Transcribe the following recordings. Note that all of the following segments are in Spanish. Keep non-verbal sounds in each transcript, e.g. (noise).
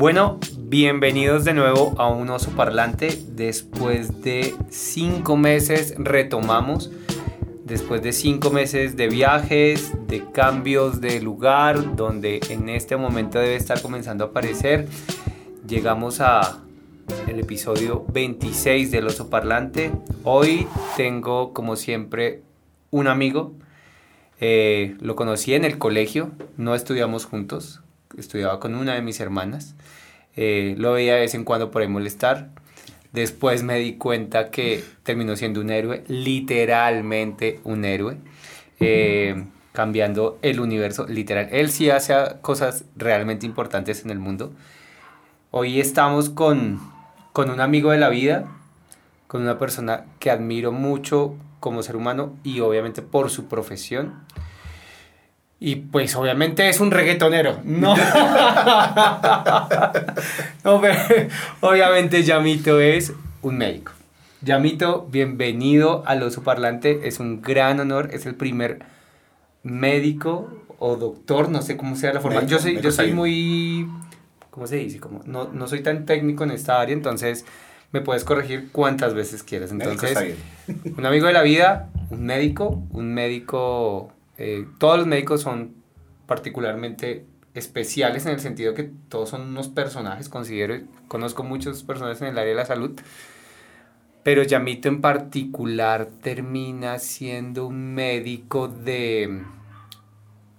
Bueno, bienvenidos de nuevo a un oso parlante. Después de cinco meses retomamos. Después de cinco meses de viajes, de cambios de lugar, donde en este momento debe estar comenzando a aparecer, llegamos a el episodio 26 del oso parlante. Hoy tengo, como siempre, un amigo. Eh, lo conocí en el colegio, no estudiamos juntos, estudiaba con una de mis hermanas. Eh, lo veía de vez en cuando por ahí molestar. Después me di cuenta que terminó siendo un héroe, literalmente un héroe, eh, cambiando el universo, literal. Él sí hace cosas realmente importantes en el mundo. Hoy estamos con, con un amigo de la vida, con una persona que admiro mucho como ser humano y obviamente por su profesión. Y pues obviamente es un reggaetonero. No. (laughs) no pero obviamente Yamito es un médico. Yamito, bienvenido al oso parlante. Es un gran honor. Es el primer médico o doctor, no sé cómo sea la forma. yo soy, yo soy muy. ¿Cómo se dice? Como, no, no soy tan técnico en esta área, entonces me puedes corregir cuantas veces quieras. Entonces, un amigo de la vida, un médico, un médico eh, todos los médicos son particularmente especiales en el sentido que todos son unos personajes, considero, conozco muchos personajes en el área de la salud, pero Yamito en particular termina siendo un médico de...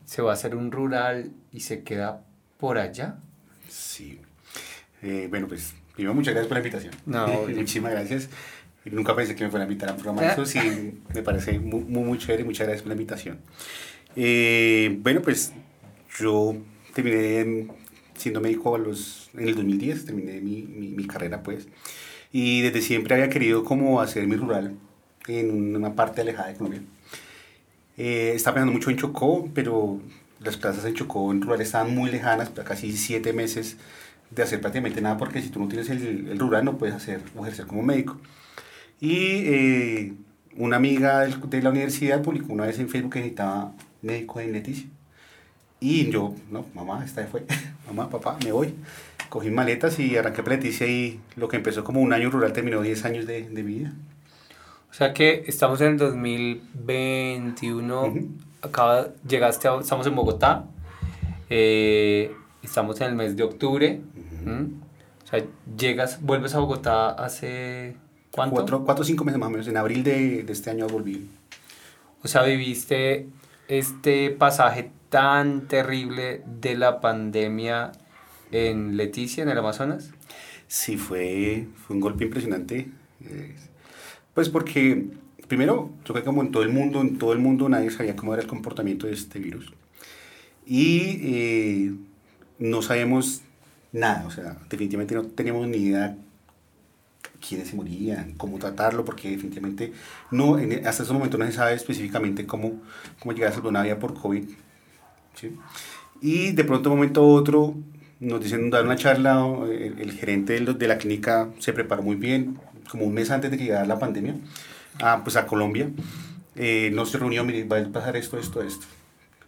se va a hacer un rural y se queda por allá. Sí. Eh, bueno, pues primero muchas gracias por la invitación. No, (laughs) muchísimas gracias. Nunca pensé que me fuera a invitar a un programa de eso, sí, me parece muy, muy, chévere, muchas gracias por la invitación. Eh, bueno, pues yo terminé siendo médico a los, en el 2010, terminé mi, mi, carrera pues, y desde siempre había querido como hacer mi rural en una parte alejada de Colombia. Eh, estaba pensando mucho en Chocó, pero las plazas en Chocó en rural estaban muy lejanas, casi siete meses de hacer prácticamente nada, porque si tú no tienes el, el rural no puedes hacer o ejercer como médico. Y eh, una amiga de la universidad publicó una vez en Facebook que necesitaba médico en Leticia. Y yo, no, mamá, esta fue, (laughs) mamá, papá, me voy. Cogí maletas y arranqué para Leticia y lo que empezó como un año rural terminó 10 años de, de vida. O sea que estamos en el 2021, acaba, llegaste, estamos en Bogotá, eh, estamos en el mes de octubre, o sea, llegas, vuelves a Bogotá hace ¿Cuánto? Cuatro, cuatro o cinco meses más o menos. En abril de, de este año volví. O sea, viviste este pasaje tan terrible de la pandemia en Leticia, en el Amazonas. Sí, fue, fue un golpe impresionante. Pues porque, primero, yo creo que como en todo el mundo, en todo el mundo nadie sabía cómo era el comportamiento de este virus. Y eh, no sabemos nada, o sea, definitivamente no tenemos ni idea quiénes se morían, cómo tratarlo, porque definitivamente no, hasta ese momento no se sabe específicamente cómo, cómo llegar a vida por COVID. Y de pronto, un momento u otro, nos dicen, dar una charla, el, gerente de, la clínica se preparó muy bien, como un mes antes de que llegara la pandemia, a, pues a Colombia. Eh, nos reunió, mire, va a pasar esto, esto, esto.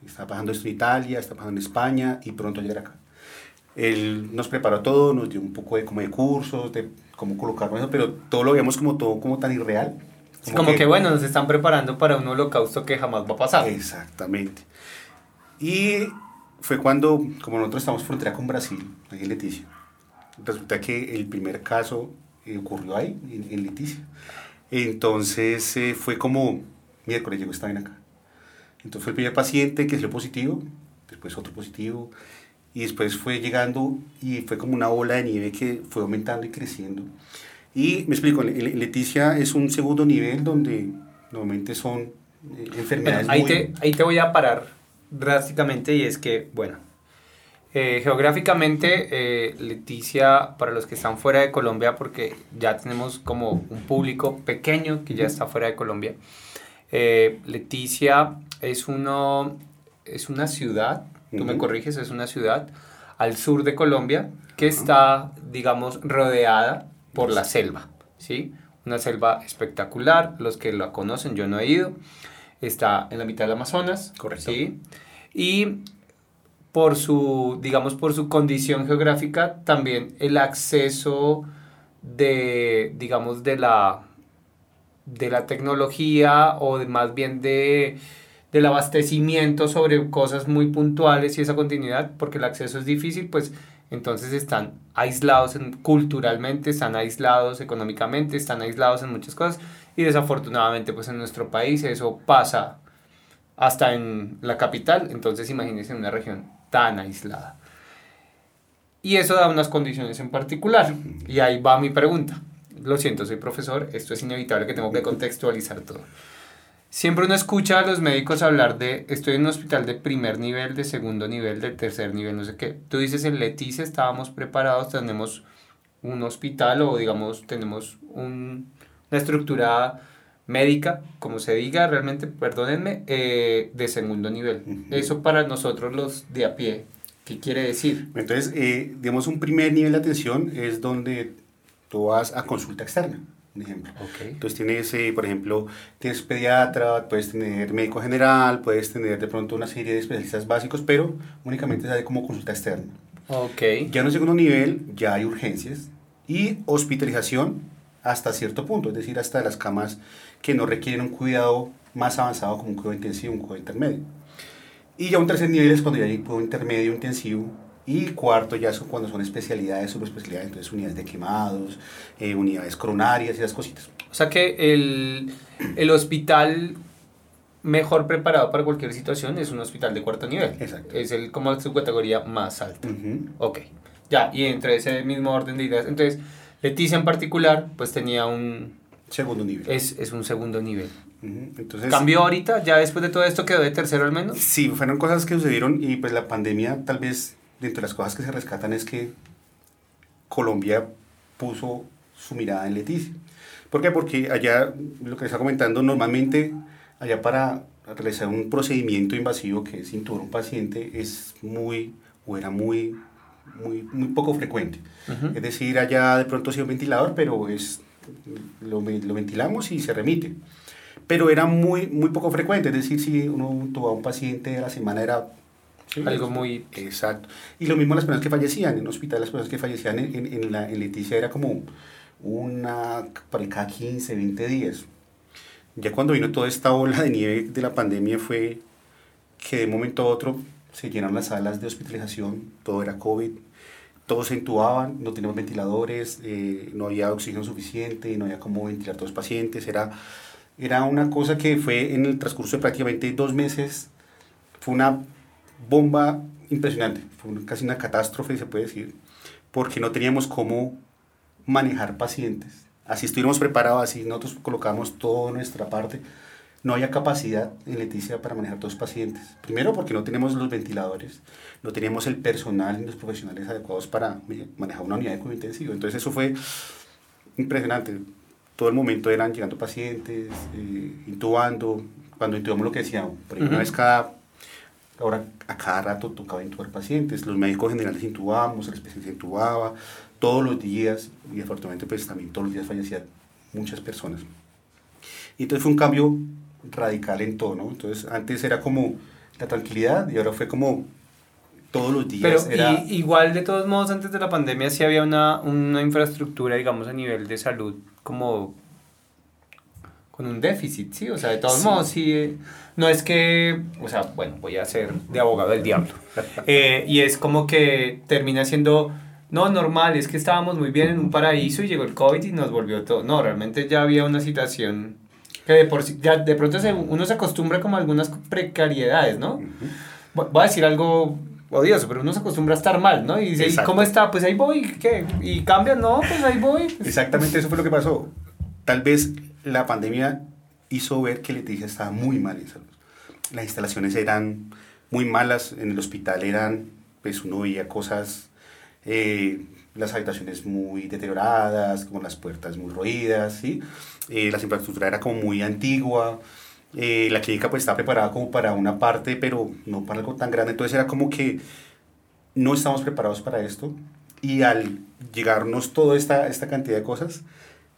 Está pasando esto en Italia, está pasando en España y pronto llegar acá. Él nos preparó todo, nos dio un poco de, como de cursos, de cómo colocarlo eso, pero todo lo vemos como todo como tan irreal. Como, como que, bueno, nos están preparando para un holocausto que jamás va a pasar. Exactamente. Y fue cuando, como nosotros estamos frontera con Brasil, ahí en Leticia, resulta que el primer caso eh, ocurrió ahí, en, Leticia. Entonces eh, fue como, miércoles llegó esta acá. Entonces fue el primer paciente que salió positivo, después otro positivo, y después fue llegando y fue como una bola de nieve que fue aumentando y creciendo. Y me explico, Leticia es un segundo nivel donde normalmente son eh, enfermedades. ahí, te, ahí te voy a parar drásticamente y es que, bueno, eh, geográficamente eh, Leticia, para los que están fuera de Colombia, porque ya tenemos como un público pequeño que ya está fuera de Colombia, Leticia es, uno, es una ciudad tú me corriges, es una ciudad al sur de Colombia que está, digamos, rodeada por la selva, ¿sí? Una selva espectacular, los que la conocen, yo no he ido, está en la mitad del Amazonas, correcto. ¿sí? Y por su, digamos, por su condición geográfica, también el acceso de, digamos, de la, de la tecnología o de, más bien de, del abastecimiento sobre cosas muy puntuales y esa continuidad, porque el acceso es difícil, pues entonces están aislados culturalmente, están aislados económicamente, están aislados en muchas cosas y desafortunadamente pues en nuestro país eso pasa hasta en la capital, entonces imagínense en una región tan aislada. Y eso da unas condiciones en particular. Y ahí va mi pregunta. Lo siento, soy profesor, esto es inevitable que tengo que contextualizar todo. Siempre uno escucha a los médicos hablar de, estoy en un hospital de primer nivel, de segundo nivel, de tercer nivel, no sé qué. Tú dices, en Leticia estábamos preparados, tenemos un hospital o digamos, tenemos un, una estructura médica, como se diga, realmente, perdónenme, eh, de segundo nivel. Eso para nosotros los de a pie, ¿qué quiere decir? Entonces, eh, digamos, un primer nivel de atención es donde tú vas a consulta externa, un ejemplo. Entonces tienes, eh, por ejemplo, tienes pediatra, puedes tener médico general, puedes tener de pronto una serie de especialistas básicos, pero únicamente sale como consulta externa. Okay. Ya en un segundo nivel ya hay urgencias y hospitalización hasta cierto punto, es decir, hasta las camas que no requieren un cuidado más avanzado como un cuidado intensivo, un cuidado intermedio. Y ya un tercer nivel es cuando ya hay cuidado intermedio, intensivo, y cuarto ya son cuando son especialidades, subespecialidades, entonces unidades de quemados, eh, unidades coronarias y esas cositas. O sea que el, el hospital mejor preparado para cualquier situación es un hospital de cuarto nivel. Exacto. Es el, como su categoría más alta. Ok. Ya, y entre ese mismo orden de ideas. Entonces, Leticia en particular, pues tenía un... Segundo nivel. Es, es un segundo nivel. Entonces, ¿Cambió ahorita? ¿Ya después de todo esto quedó de tercero al menos? Sí, fueron cosas que sucedieron y pues la pandemia tal vez, dentro de las cosas que se rescatan es que Colombia puso su mirada en Leticia. ¿Por qué? Porque allá, lo que está comentando, normalmente allá para realizar un procedimiento invasivo que es intubar un paciente es muy, o era muy muy, muy poco frecuente. Es decir, allá de pronto sí un ventilador, pero es, lo, lo, ventilamos y se remite. Pero era muy, muy poco frecuente, es decir, si uno tuvo a un paciente a la semana era... Algo muy... Exacto. Y lo mismo las personas que fallecían en hospital, las personas que fallecían en, en, la, en Leticia era como una para cada 15, 20 días. Ya cuando vino toda esta ola de nieve de la pandemia fue que de momento a otro se llenaron las salas de hospitalización, todo era COVID, todos se intubaban, no teníamos ventiladores, eh, no había oxígeno suficiente, no había cómo ventilar a todos los pacientes, era, era una cosa que fue en el transcurso de prácticamente dos meses, fue una bomba impresionante, fue casi una catástrofe, se puede decir, porque no teníamos cómo manejar pacientes. Así estuvimos preparados, así nosotros colocamos toda nuestra parte, no había capacidad en Leticia para manejar todos los pacientes. Primero porque no tenemos los ventiladores, no teníamos el personal y los profesionales adecuados para manejar una unidad de cuidado intensivo. Entonces eso fue impresionante. Todo el momento eran llegando pacientes, eh, intubando. Cuando intubamos lo que decíamos, por ejemplo, una vez cada, ahora a cada rato tocaba intubar pacientes. Los médicos generales intubábamos, el especialista intubaba, todos los días, y afortunadamente pues también todos los días fallecían muchas personas. Y entonces fue un cambio radical en todo, ¿no? Entonces antes era como la tranquilidad y ahora fue como todos los días. Pero igual de todos modos antes de la pandemia sí había una, una infraestructura, digamos, a nivel de salud como con un déficit, ¿sí? O sea, de todos modos, sí, no es que, o sea, bueno, voy a ser de abogado del diablo. (laughs) Eh, y es como que termina siendo, no, normal, es que estábamos muy bien en un paraíso y llegó el COVID y nos volvió todo. No, realmente ya había una situación que de, por, ya de pronto uno se acostumbra como a algunas precariedades, ¿no? Voy a decir algo odioso, pero uno se acostumbra a estar mal, ¿no? Y dice, ¿cómo está? Pues ahí voy, ¿qué? ¿Y cambia? No, pues ahí voy. Exactamente eso fue lo que pasó. Tal vez la pandemia hizo ver que Leticia estaba muy mal en salud. Las instalaciones eran muy malas, en el hospital eran, pues uno veía cosas, eh, las habitaciones muy deterioradas, como las puertas muy roídas, ¿sí? eh, la infraestructura era como muy antigua, eh, la clínica pues estaba preparada como para una parte, pero no para algo tan grande, entonces era como que no estábamos preparados para esto y al llegarnos toda esta, esta cantidad de cosas,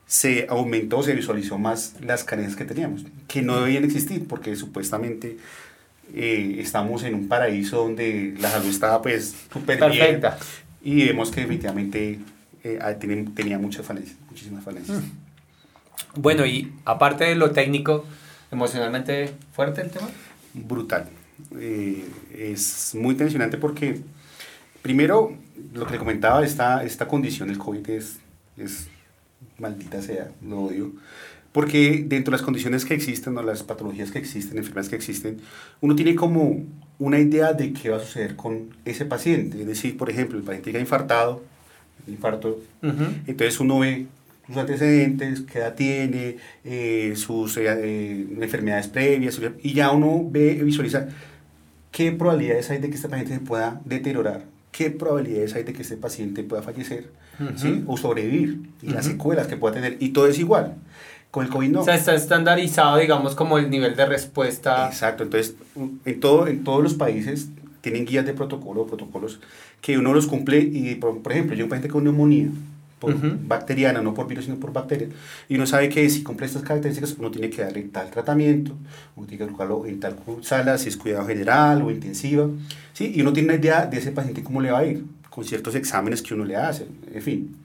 se aumentó, se visualizó más las carencias que teníamos, que no debían existir porque supuestamente eh, estamos en un paraíso donde la salud estaba pues súper Perfecta. y vemos que definitivamente eh, ah, tenía muchas falencias, muchísimas falencias. Mm. Bueno, y aparte de lo técnico, emocionalmente fuerte el tema. Brutal. Eh, es muy tensionante porque, primero, lo que le comentaba, esta, esta condición del COVID es, es maldita sea, lo odio. Porque dentro de las condiciones que existen o las patologías que existen, enfermedades que existen, uno tiene como una idea de qué va a suceder con ese paciente. Es decir, por ejemplo, el paciente que ha infartado, infarto, entonces uno ve sus antecedentes, qué edad tiene, eh, sus eh, eh, enfermedades previas, y ya uno ve, visualiza qué probabilidades hay de que este paciente se pueda deteriorar, qué probabilidades hay de que este paciente pueda fallecer ¿sí? o sobrevivir, y las secuelas que pueda tener, y todo es igual. Con el COVID no. O sea, está estandarizado, digamos, como el nivel de respuesta. Exacto, entonces, en, todo, en todos los países tienen guías de protocolo, protocolos, que uno los cumple, y por, ejemplo, yo un paciente con neumonía, por bacteriana, no por virus, sino por bacteria, y uno sabe que si cumple estas características, uno tiene que darle tal tratamiento, uno tiene que colocarlo en tal sala, si es cuidado general o intensiva, ¿sí? y uno tiene una idea de ese paciente cómo le va a ir, con ciertos exámenes que uno le hace, en fin.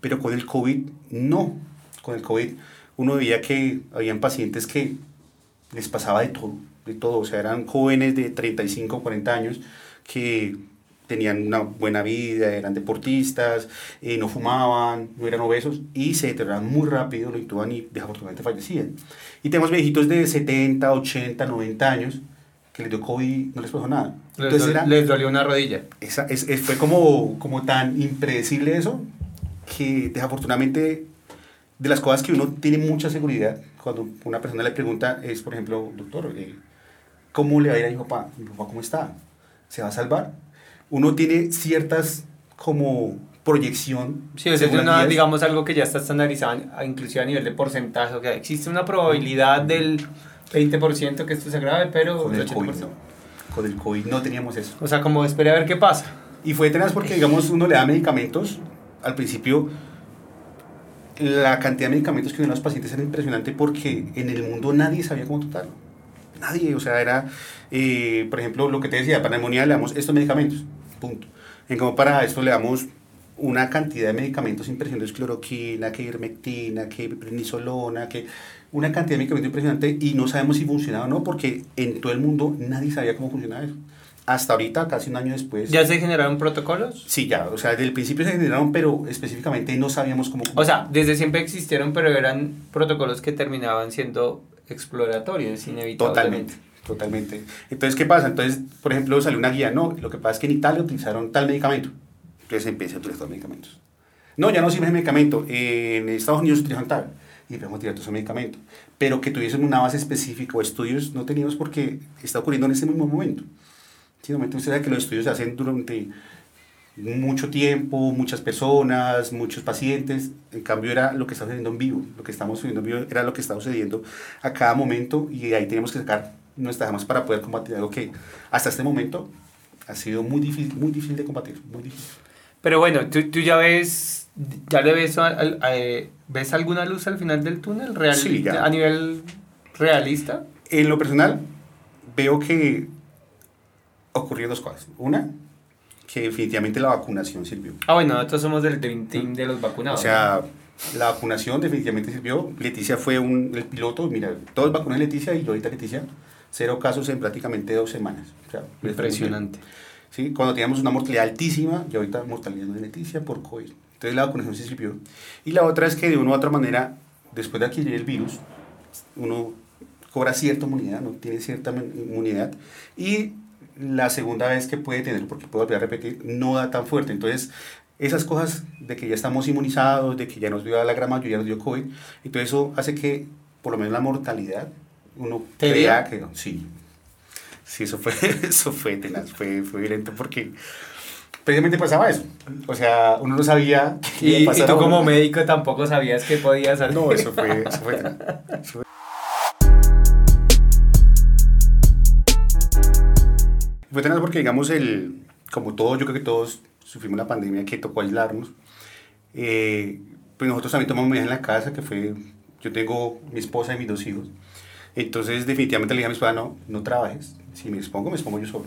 Pero con el COVID, no. Con el COVID, uno veía que habían pacientes que les pasaba de todo, de todo, o sea, eran jóvenes de 35 o 40 años que tenían una buena vida, eran deportistas, eh, no fumaban, no eran obesos y se deterioraban muy rápido, lo intuban y desafortunadamente fallecían. Y tenemos viejitos de 70, 80, 90 años que les dio COVID no les pasó nada. Entonces les, les dolió una rodilla. Esa, es, fue como, como tan impredecible eso que desafortunadamente de las cosas que uno tiene mucha seguridad cuando una persona le pregunta es, por ejemplo, doctor, eh, ¿cómo le va a ir a mi papá? ¿Mi papá cómo está? ¿Se va a salvar? Uno tiene ciertas como proyección. Sí, es una, digamos algo que ya está estandarizado, inclusive a nivel de porcentaje. O sea, existe una probabilidad del 20% que esto se agrave, pero con el, COVID, no. con el COVID no teníamos eso. O sea, como espera a ver qué pasa. Y fue tenaz porque, digamos, uno le da medicamentos. Al principio, la cantidad de medicamentos que uno los pacientes era impresionante porque en el mundo nadie sabía cómo tratarlo. Nadie, o sea, era, eh, por ejemplo, lo que te decía, para neumonía le damos estos medicamentos, punto. En como para esto le damos una cantidad de medicamentos impresionantes, cloroquina, que ivermectina, que prednisolona, que una cantidad de medicamentos impresionante y no sabemos si funcionaba o no porque en todo el mundo nadie sabía cómo funcionaba eso. Hasta ahorita, casi un año después. ¿Ya se generaron protocolos? Sí, ya, o sea, desde el principio se generaron, pero específicamente no sabíamos cómo. O sea, desde siempre existieron, pero eran protocolos que terminaban siendo exploratorios, inevitablemente. Totalmente, totalmente. Entonces, ¿qué pasa? Entonces, por ejemplo, salió una guía, no, lo que pasa es que en Italia utilizaron tal medicamento. Entonces empieza a utilizar medicamentos. No, ya no sirve ese medicamento. En Estados Unidos utilizan tal. Y empezamos a tirar todos medicamentos. Pero que tuviesen una base específica o estudios no teníamos porque está ocurriendo en ese mismo momento. Sí, momento usted sabe que los estudios se hacen durante mucho tiempo, muchas personas, muchos pacientes. En cambio era lo que está sucediendo en vivo. Lo que estamos sucediendo en vivo era lo que está sucediendo a cada momento y ahí tenemos que sacar nuestras armas para poder combatir algo que hasta este momento ha sido muy difícil, muy difícil de combatir, muy difícil. Pero bueno, tú, tú ya ves, ya le ves, eh, ¿ves alguna luz al final del túnel real, sí, a nivel realista? En lo personal, veo que ocurrió dos cosas. Una, que definitivamente la vacunación sirvió. Ah, bueno, nosotros somos del team de los vacunados. O sea, la vacunación definitivamente sirvió. Leticia fue un, el piloto, mira, todos vacunan Leticia y yo ahorita Leticia, cero casos en prácticamente dos semanas. Impresionante. ¿Sí? Cuando teníamos una mortalidad altísima, y ahorita mortalidad de Leticia por COVID. Entonces la vacunación se sirvió. Y la otra es que de una u otra manera, después de adquirir el virus, uno cobra cierta inmunidad, no tiene cierta inmunidad, y la segunda vez que puede tener, porque puedo volver a repetir, no da tan fuerte. Entonces, esas cosas de que ya estamos inmunizados, de que ya nos dio la gran mayoría, nos dio COVID, entonces eso hace que, por lo menos la mortalidad, uno crea que no. Sí, sí, eso fue, (laughs) eso fue tenaz, fue, fue violento porque precisamente pasaba eso. O sea, uno no sabía qué y, y tú como médico tampoco sabías que podías hacer. No, eso fue, eso fue. Eso fue Fue tenaz porque, digamos, el, como todos, yo creo que todos sufrimos la pandemia que tocó aislarnos. Eh, pues nosotros también tomamos medidas en la casa, que fue, yo tengo mi esposa y mis dos hijos. Entonces, definitivamente le dije a mi esposa, no, no trabajes, Si me expongo, me expongo yo solo.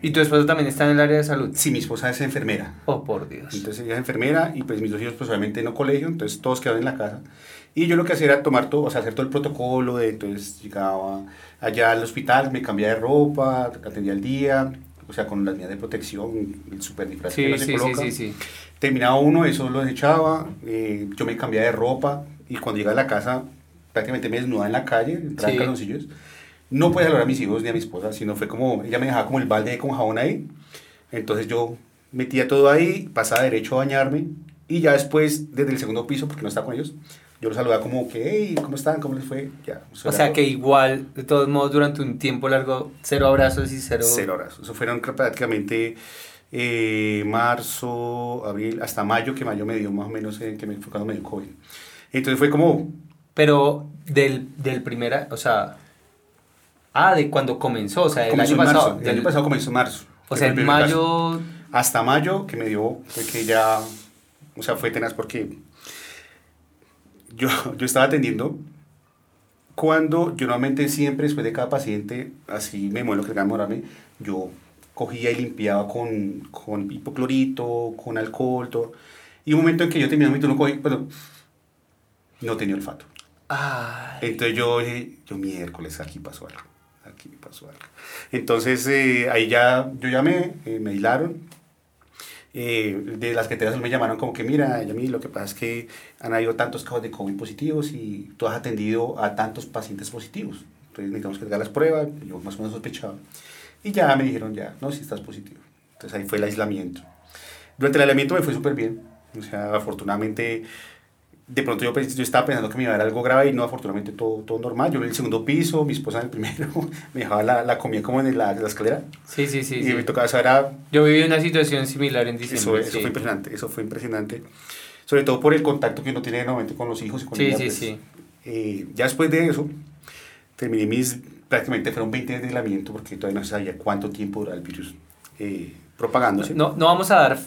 ¿Y tu esposa también está en el área de salud? Sí, mi esposa es enfermera. Oh, por Dios. Entonces ella es enfermera y pues mis dos hijos pues obviamente no colegio, entonces todos quedaban en la casa. Y yo lo que hacía era tomar todo, o sea, hacer todo el protocolo de, entonces llegaba allá al hospital, me cambiaba de ropa, atendía el día, o sea, con las medidas de protección, el super disfraz sí, que sí, se coloca. Sí, sí, Terminaba uno, eso lo desechaba, eh, yo me cambiaba de ropa y cuando llegaba a la casa prácticamente me desnudaba en la calle, entraba en calzoncillos. No puede hablar a mis hijos ni a mi esposa, sino fue como, ella me dejaba como el balde con jabón ahí, entonces yo metía todo ahí, pasaba derecho a bañarme y ya después, desde el segundo piso, porque no estaba con ellos, yo los saludaba como que, hey, ¿cómo están? ¿Cómo les fue? Ya, o sea que igual, de todos modos, durante un tiempo largo, cero abrazos y cero... Cero abrazos. Eso fueron prácticamente eh, marzo, abril, hasta mayo, que mayo me dio más o menos, eh, que me fue cuando me dio COVID. Entonces fue como... Pero del, del primera, o sea, Ah, de cuando comenzó, o sea, el año pasado. el año pasado comenzó en marzo. O sea, en mayo... Hasta mayo que me dio, fue que ya, o sea, fue tenaz porque yo, yo estaba atendiendo cuando yo normalmente siempre después de cada paciente, así me muero que demorarme, yo cogía y limpiaba con, con hipoclorito, con alcohol, todo. Y un momento en que yo terminé mi turno, cogí, pero no tenía olfato. Entonces yo dije, yo miércoles, aquí pasó algo aquí pasó algo. Entonces eh, ahí ya, yo llamé, eh, me hilaron. Eh, de las que me llamaron como que, mira, mí lo que pasa es que han habido tantos casos de COVID positivos y tú has atendido a tantos pacientes positivos. Entonces necesitamos que haga las pruebas, yo más o menos sospechaba. Y ya me dijeron, ya, no, si estás positivo. Entonces ahí fue el aislamiento. Durante el aislamiento me fue súper bien. O sea, afortunadamente de pronto yo, yo estaba pensando que me iba a dar algo grave y no, afortunadamente todo, todo normal. Yo en el segundo piso, mi esposa en el primero, (laughs) me dejaba la, la comida como en la, la, escalera. Sí, sí, sí. Y me tocaba, eso era... Yo viví una situación similar en diciembre. Eso, eso fue impresionante, eso fue impresionante. Sobre todo por el contacto que uno tiene nuevamente con los hijos y con Sí, sí, pues, sí. Eh, ya después de eso, terminé mis, prácticamente fueron 20 días de aislamiento porque todavía no sabía cuánto tiempo duraba el virus eh, propagándose. No, no vamos a dar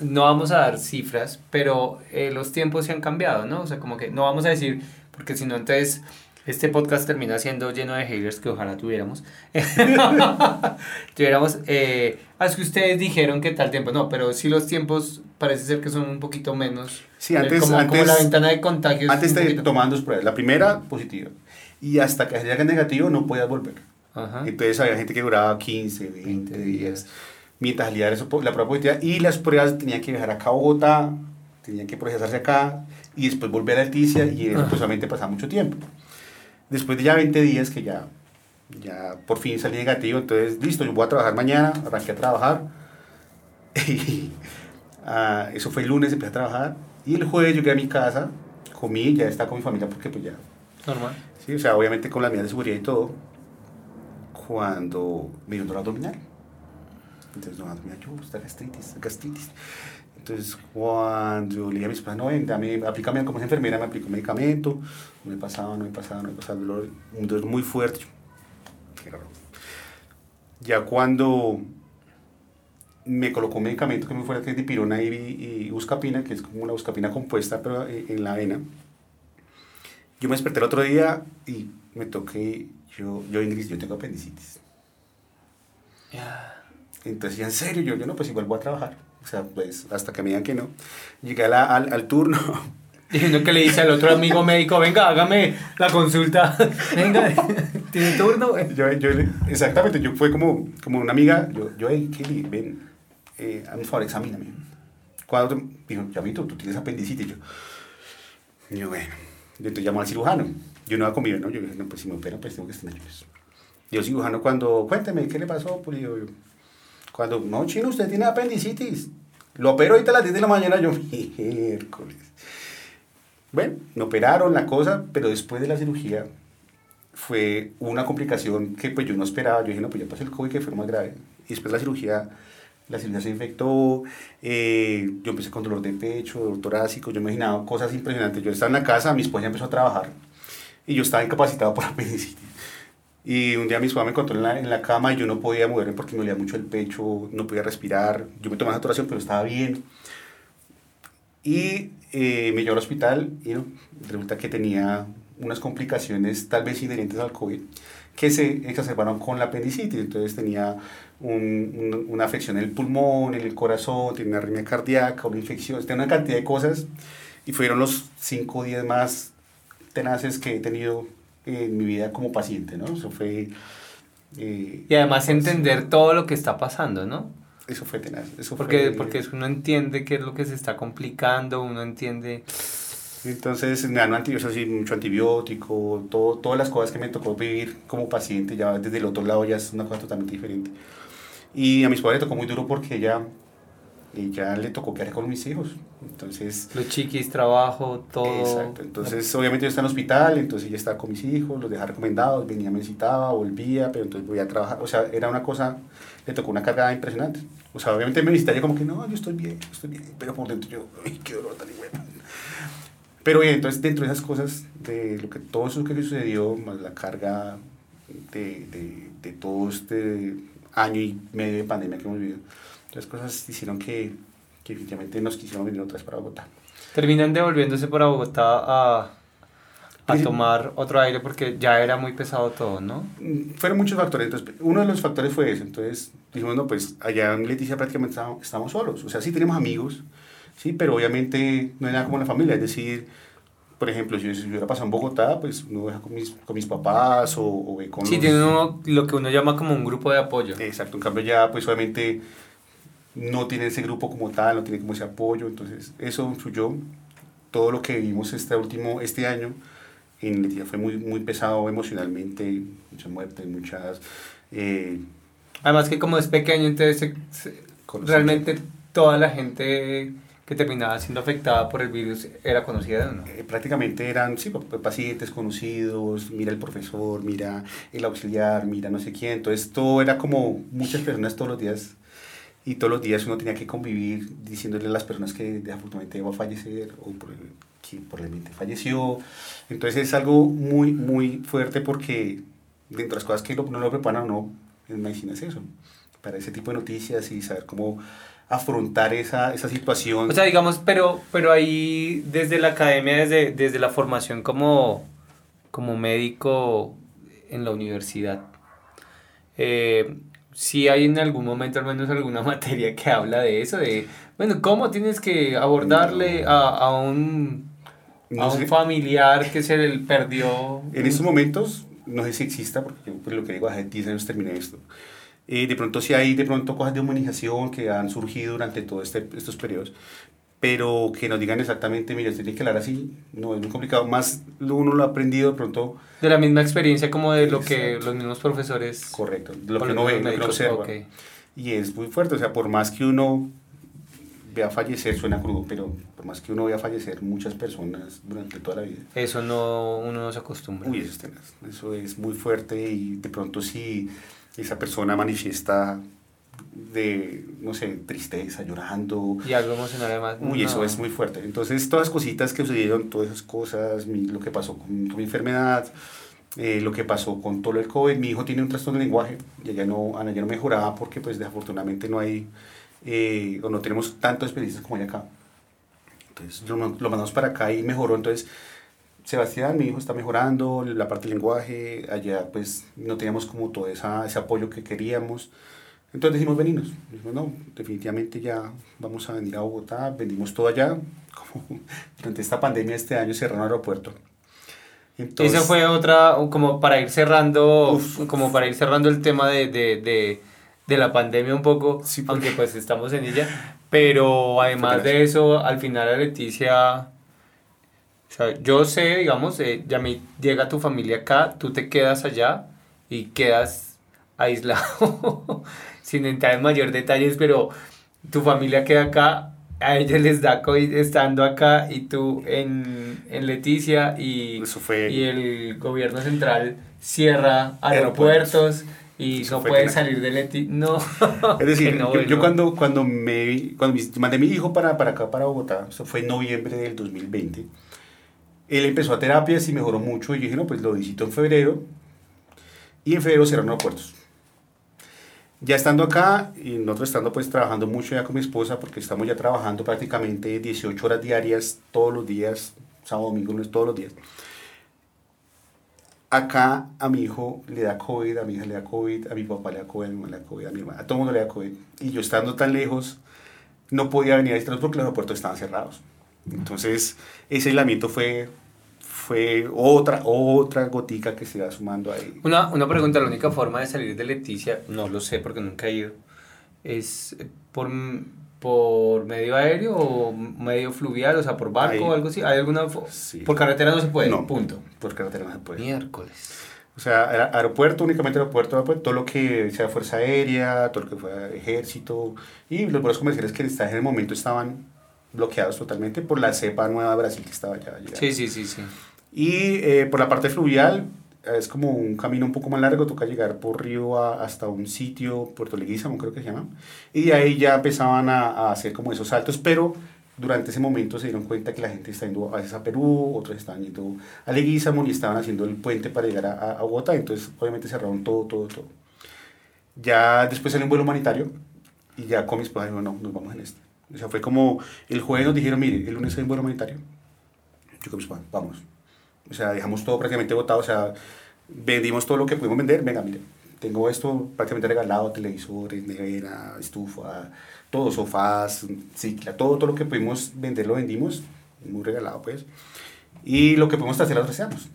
no vamos a dar cifras, pero eh, los tiempos se han cambiado, ¿no? O sea, como que no vamos a decir, porque si no, entonces este podcast termina siendo lleno de haters que ojalá tuviéramos. (laughs) tuviéramos, eh, es que ustedes dijeron que tal tiempo, no, pero sí los tiempos parece ser que son un poquito menos. Sí, antes, como, antes, la ventana de contagios. Antes te tomaban dos pruebas, la primera positiva, y hasta que haya negativo no podías volver. Entonces había gente que duraba 15, 20, días mientras salía la prueba positiva y las pruebas tenían que viajar acá a Bogotá, tenían que procesarse acá y después volver a Leticia y eso pues solamente pasaba mucho tiempo. Después de ya 20 días que ya, ya por fin salí negativo, entonces listo, yo voy a trabajar mañana, arranqué a trabajar. (laughs) Y, uh, eso fue el lunes, empecé a trabajar y el jueves llegué a mi casa, comí, ya estaba con mi familia porque pues ya... Normal. Sí, o sea, obviamente con las medidas de seguridad y todo, cuando me dio un dolor abdominal entonces, no, me yo, está gastritis, gastritis. Entonces, cuando le dije a mi esposa, no, ven, dame, aplícame como es enfermera, me aplicó medicamento, no me pasaba, no me pasaba, no me pasaba, el dolor, un dolor muy fuerte. Ya cuando me colocó un medicamento que me fuera que es dipirona y, y buscapina, que es como una buscapina compuesta, pero en la vena, yo me desperté el otro día y me toqué, yo, yo Ingrid, yo tengo apendicitis. Entonces, ¿en serio? Yo, yo no, pues igual voy a trabajar. O sea, pues hasta que me digan que no. Llegué al, al turno. (laughs) Diciendo que le dice al otro amigo médico, venga, hágame la consulta. (laughs) Venga, ¿tiene turno? Yo, yo, exactamente, yo fue como, como una amiga, yo, yo hey, Kelly, ven, eh, a mi favor, examíname. Cuando dijo, ya tú, tienes apendicitis. Yo, yo, bueno, entonces llamo al cirujano. Yo no iba conmigo, ¿no? Yo dije, no, pues si me operan, pues tengo que estar nervioso. Y el cirujano cuando, cuénteme, ¿qué le pasó? Pues yo, cuando, no, chino, usted tiene apendicitis. Lo opero ahorita a las 10 de la mañana, yo, (laughs) miércoles. Bueno, me operaron la cosa, pero después de la cirugía fue una complicación que pues yo no esperaba. Yo dije, no, pues ya pasé el COVID que fue más grave. Y después la cirugía, la cirugía se infectó, eh, yo empecé con dolor de pecho, dolor torácico, yo imaginaba cosas impresionantes. Yo estaba en la casa, mi esposa empezó a trabajar y yo estaba incapacitado por (laughs) apendicitis. Y un día mi esposa me encontró en la, en la cama y yo no podía moverme porque me dolía mucho el pecho, no podía respirar. Yo me tomé saturación, pero estaba bien. Y eh, me llevó al hospital y ¿no? resulta que tenía unas complicaciones tal vez inherentes al COVID, que se exacerbaron con la apendicitis. Entonces tenía una afección en el pulmón, en el corazón, tenía una arritmia cardíaca, una infección, tenía una cantidad de cosas y fueron los cinco días más tenaces que he tenido en mi vida como paciente, ¿no? Eso fue... Eh, y además pues, entender todo lo que está pasando, ¿no? Eso fue tenaz. Eso porque, porque uno entiende qué es lo que se está complicando, uno entiende... Entonces me dan antibióticos, mucho antibiótico, todo, todas las cosas que me tocó vivir como paciente, ya desde el otro lado ya es una cosa totalmente diferente. Y a mi esposa le tocó muy duro porque ella, ella le tocó quedar con mis hijos. Entonces... Los chiquis, trabajo, todo. Exacto. Entonces, obviamente yo estaba en el hospital, entonces ella estaba con mis hijos, los dejaba recomendados, venía, me visitaba, volvía, pero entonces voy a trabajar. O sea, era una cosa, le tocó una carga impresionante. O sea, obviamente me visitaba como que, no, yo estoy bien, yo estoy bien, pero por dentro yo, ay, qué dolor tan bueno. Pero bien, entonces dentro de esas cosas, de lo que todo eso que sucedió, más la carga de, de, de todo este año y medio de pandemia que hemos vivido, las cosas hicieron que, que definitivamente nos quisieron venir otra vez para Bogotá. Terminan devolviéndose para Bogotá a, a tomar otro aire porque ya era muy pesado todo, ¿no? Mm, fueron muchos factores. Entonces, uno de los factores fue eso. Entonces, dijimos, no, pues allá en Leticia prácticamente estamos solos. O sea, sí tenemos amigos, sí, pero obviamente no nada como la familia. Es decir, por ejemplo, si yo hubiera pasado en Bogotá, pues uno deja con mis, con mis papás o, o con Sí, tiene uno, lo que uno llama como un grupo de apoyo. Exacto, en cambio ya pues obviamente no tiene ese grupo como tal, no tiene como ese apoyo, entonces eso influyó. Todo lo que vivimos este último, este año en Leticia fue muy, muy pesado emocionalmente, muchas muertes, muchas... Eh, Además que como es pequeño, entonces realmente toda la gente que terminaba siendo afectada por el virus era conocida no? Eh, prácticamente eran sí, pacientes conocidos, mira el profesor, mira el auxiliar, mira no sé quién. Entonces todo era como muchas personas todos los días y todos los días uno tenía que convivir diciéndole a las personas que desafortunadamente iba a fallecer o por, que probablemente falleció. Entonces es algo muy, muy fuerte porque dentro de las cosas que no lo preparan no en medicina es eso, para ese tipo de noticias y saber cómo afrontar esa, esa situación. O sea, digamos, pero, pero ahí desde la academia, desde, desde la formación como, como médico en la universidad, eh, si hay en algún momento al menos alguna (laughs) materia que habla de eso, de, bueno, ¿cómo tienes que abordarle a, a un, a un familiar que se le perdió? En estos momentos, no sé si exista, porque yo pues, lo que digo, hace 10 años terminé esto. Eh, de pronto sí hay de pronto cosas de humanización que han surgido durante todos este, estos periodos, pero que nos digan exactamente, mira, tiene que hablar así, no, es muy complicado, más uno lo ha aprendido de pronto. De la misma experiencia como de lo que los mismos profesores... Correcto, lo que uno ve, lo que uno observa. Y es muy fuerte, o sea, por más que uno vea fallecer, suena crudo, pero por más que uno vea fallecer muchas personas durante toda la vida. Eso no, uno no se acostumbra. Uy, eso es, eso es muy fuerte y de pronto sí esa persona manifiesta de, no sé, tristeza, llorando. Y algo emocional además. Uy, eso es muy fuerte. Entonces, todas las cositas que sucedieron, todas esas cosas, lo que pasó con, mi enfermedad, eh, lo que pasó con todo el COVID. Mi hijo tiene un trastorno de lenguaje y ella no, Ana ya no mejoraba porque, pues, desafortunadamente no hay, eh, o no tenemos tantas experiencias como hay acá. Entonces, lo, lo mandamos para acá y mejoró. Entonces, Sebastián, mi hijo, está mejorando la parte del lenguaje, allá pues no teníamos como todo esa, ese apoyo que queríamos. Entonces dijimos, venimos. Dijimos, no, definitivamente ya vamos a venir a Bogotá, vendimos todo allá. (laughs) Como durante esta pandemia este año cerraron el aeropuerto. Entonces, Esa fue otra, como para ir cerrando, como para ir cerrando el tema de, de, de, de la pandemia un poco, aunque pues estamos en ella. Pero además de eso, al final a Leticia o sea, yo sé, digamos, eh, ya me llega tu familia acá, tú te quedas allá y quedas aislado, (laughs) sin entrar en mayor detalles, pero tu familia queda acá, a ellos les da COVID estando acá y tú en, en Leticia y, y el gobierno central cierra aeropuertos. y no puedes salir de Leticia. No. (laughs) Es decir, (laughs) yo, yo, cuando, cuando, me, cuando mandé a mi hijo para, para acá, para Bogotá, eso fue en noviembre del 2020 él empezó a terapias y mejoró mucho y yo dije, no, pues lo visito en febrero y en febrero cerraron puertos. Ya estando acá y nosotros estando pues trabajando mucho ya con mi esposa porque estamos ya trabajando prácticamente 18 horas diarias todos los días, sábado, domingo, lunes, todos los días. acá a mi hijo le da COVID, a mi hija le da COVID, a mi papá le da COVID, a mi mamá le da COVID, a mi hermana, a todo el mundo le da COVID. Y yo estando tan lejos, no podía venir a visitarlos porque los aeropuertos estaban cerrados. Entonces, ese aislamiento fue, fue otra, otra gotica que se iba sumando ahí. Una, una pregunta, la única forma de salir de Leticia, no lo sé porque nunca he ido, es por por medio aéreo o medio fluvial, o sea, por barco o algo así? ¿Hay alguna sí. por carretera no se puede? No, punto. Por carretera no se puede. Miércoles. O sea, aeropuerto, únicamente aeropuerto, todo lo que sea fuerza aérea, todo lo que fue ejército y los vuelos comerciales que en el momento estaban bloqueados totalmente por la cepa nueva de Brasil que estaba ya llegando. Sí, sí, sí, sí. Y eh, por la parte fluvial, es como un camino un poco más largo, toca llegar por río hasta un sitio, Puerto Leguízamo creo que se llama, y de ahí ya empezaban a, a, hacer como esos saltos, pero durante ese momento se dieron cuenta que la gente está yendo a veces a Perú, otros estaban yendo a Leguízamo y estaban haciendo el puente para llegar a, a Bogotá, entonces obviamente cerraron todo, todo, todo. Ya después salió un vuelo humanitario y ya con mis padres dijeron, no, nos vamos en este. O sea, fue como el jueves nos dijeron, mire, el lunes hay un vuelo humanitario. Yo con mis padres, vamos o sea, dejamos todo prácticamente botado, o sea, vendimos todo lo que pudimos vender. Venga, mire, tengo esto prácticamente regalado, televisores, nevera, estufa, todo, sofás, cicla, todo, todo lo que pudimos vender lo vendimos, muy regalado pues. Y lo que pudimos hacer lo traseamos.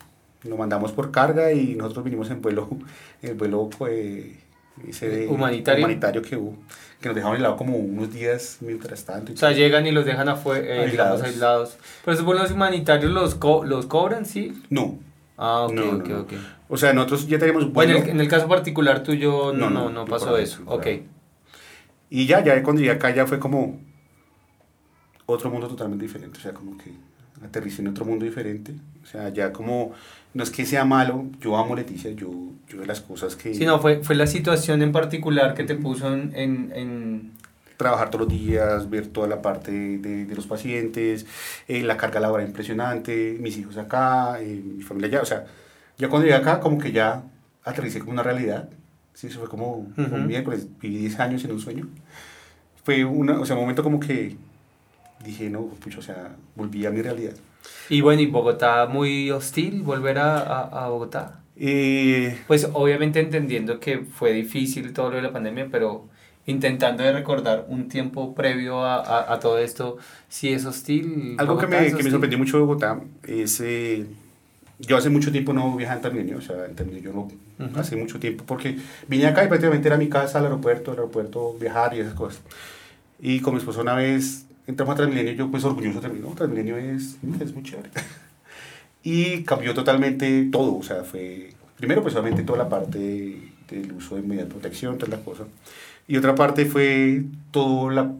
Lo mandamos por carga y nosotros vinimos en vuelo, en el vuelo pues, ese humanitario. humanitario que hubo que nos dejaron aislados como unos días mientras tanto. o sea, llegan y los dejan afuera, eh, aislados. aislados. Pero esos vuelos humanitarios los, co los cobran, ¿sí? No. Ah, ok, ok, ok. O sea, nosotros ya tenemos. Bueno, en el, caso particular tuyo no, no, no, pasó eso. Ok. Y ya, ya cuando llegué acá ya fue como otro mundo totalmente diferente. O sea, como que aterricé en otro mundo diferente. O sea, ya como no es que sea malo, yo amo Leticia, yo, yo de las cosas que... Sí, no, fue, fue la situación en particular que te puso en, en, Trabajar todos los días, ver toda la parte de, de los pacientes, eh, la carga laboral impresionante, mis hijos acá, eh, mi familia allá, o sea, ya cuando llegué acá como que ya aterricé como una realidad, sí, eso fue como un miércoles, viví 10 años en un sueño, fue una, o sea, un momento como que dije, no, pues, o sea, volví a mi realidad. Y bueno, ¿y Bogotá muy hostil volver a, a, a Bogotá? Y... Pues obviamente entendiendo que fue difícil todo lo de la pandemia, pero intentando de recordar un tiempo previo a, a, todo esto, si es hostil. Algo que me, que me, sorprendió mucho de Bogotá es... Eh, yo hace mucho tiempo no viajaba en Transmilenio, o sea, en Transmilenio yo no, hace mucho tiempo, porque vine acá y prácticamente era mi casa, al aeropuerto, al aeropuerto, viajar y esas cosas. Y con mi esposa una vez entramos a Transmilenio, yo pues orgulloso de Transmilenio, Transmilenio es, es muy chévere. y cambió totalmente todo, o sea, fue, primero pues solamente toda la parte del uso de medidas de protección, toda la cosa, y otra parte fue todas la,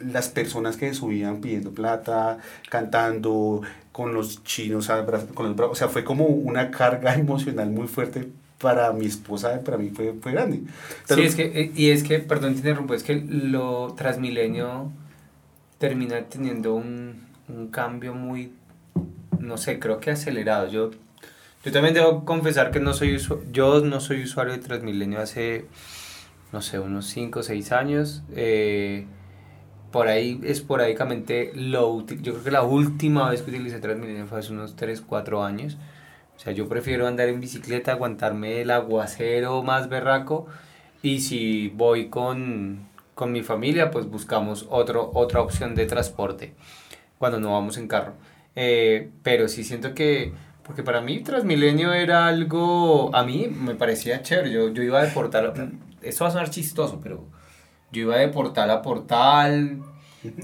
las personas que subían pidiendo plata, cantando, con los chinos, con los o sea, fue como una carga (laughs) emocional muy fuerte para mi esposa, para mí fue, fue grande. sí, es que, eh, y es que, perdón te interrumpo, es que lo Transmilenio termina teniendo un, un cambio muy, no sé, creo que acelerado. Yo, yo también debo confesar que no soy yo no soy usuario de Transmilenio hace, no sé, unos 5 o 6 años. Eh, por ahí, esporádicamente, lo, yo creo que la última vez que utilicé Transmilenio fue hace unos 3, 4 años. O sea, yo prefiero andar en bicicleta, aguantarme el aguacero más berraco. Y si voy con, con mi familia, pues buscamos otro, otra opción de transporte cuando no vamos en carro. Eh, pero sí siento que, porque para mí Transmilenio era algo, a mí me parecía chévere, yo, yo iba de portal, esto va a sonar chistoso, pero yo iba de portal a portal,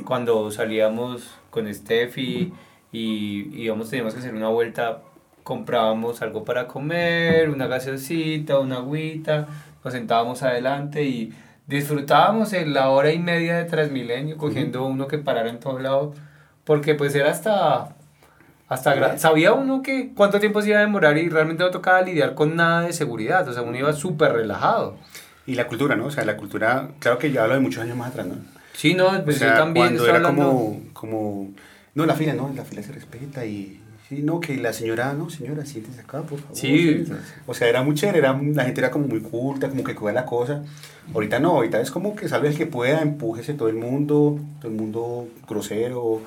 cuando salíamos con Steffi y íbamos, teníamos que hacer una vuelta, comprábamos algo para comer, una gaseosita, una agüita, nos sentábamos adelante y disfrutábamos en la hora y media de Transmilenio cogiendo uno que parara en todos lados, porque pues era hasta... Hasta sabía uno que cuánto tiempo se iba a demorar y realmente no tocaba lidiar con nada de seguridad, o sea, uno iba súper relajado. Y la cultura, ¿no? O sea, la cultura, claro que ya hablo de muchos años más atrás, ¿no? Sí, no, pues yo también. Cuando era como, como, no, la fila, no, la fila se respeta y Sí, no, que la señora, no, señora, siéntese acá, por favor. Sí. O sea, era muy chévere, era, la gente era como muy culta, como que cuida la cosa. Ahorita no, ahorita es como que salve el que pueda, empújese todo el mundo, todo el mundo grosero.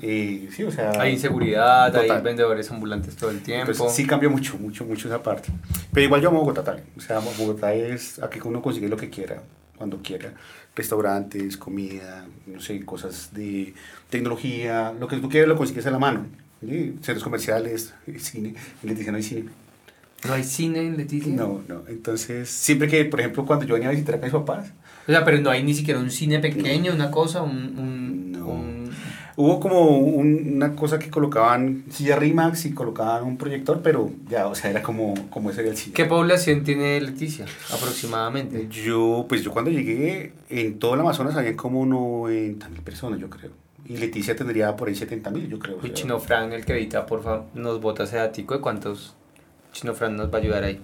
Eh, sí, o sea, hay inseguridad, hay vendedores ambulantes todo el tiempo. Sí cambia mucho, mucho, mucho esa parte. Pero igual yo amo Bogotá también. O sea, Bogotá es aquí uno consigue lo que quiera, cuando quiera. Restaurantes, comida, no sé, cosas de tecnología, lo que tú quieras lo consigues a la mano. Centros comerciales, cine. En Leticia no hay cine. ¿No hay cine en Leticia? No, no. Entonces, siempre que, por ejemplo, cuando yo venía a visitar a mis papás. O sea, pero no hay ni siquiera un cine pequeño, una cosa, un, un, un Hubo como una cosa que colocaban silla Rimax y colocaban un proyector, pero ya, o sea, era como, como ese el cine. ¿Qué población tiene Leticia aproximadamente? Yo, pues yo cuando llegué, en todo el Amazonas había como 90 mil personas, yo creo. Y Leticia tendría por ahí 70 mil, yo creo. Y Chino Fran, el que edita, por favor, nos bota ese datico de cuántos Chino Fran nos va a ayudar ahí.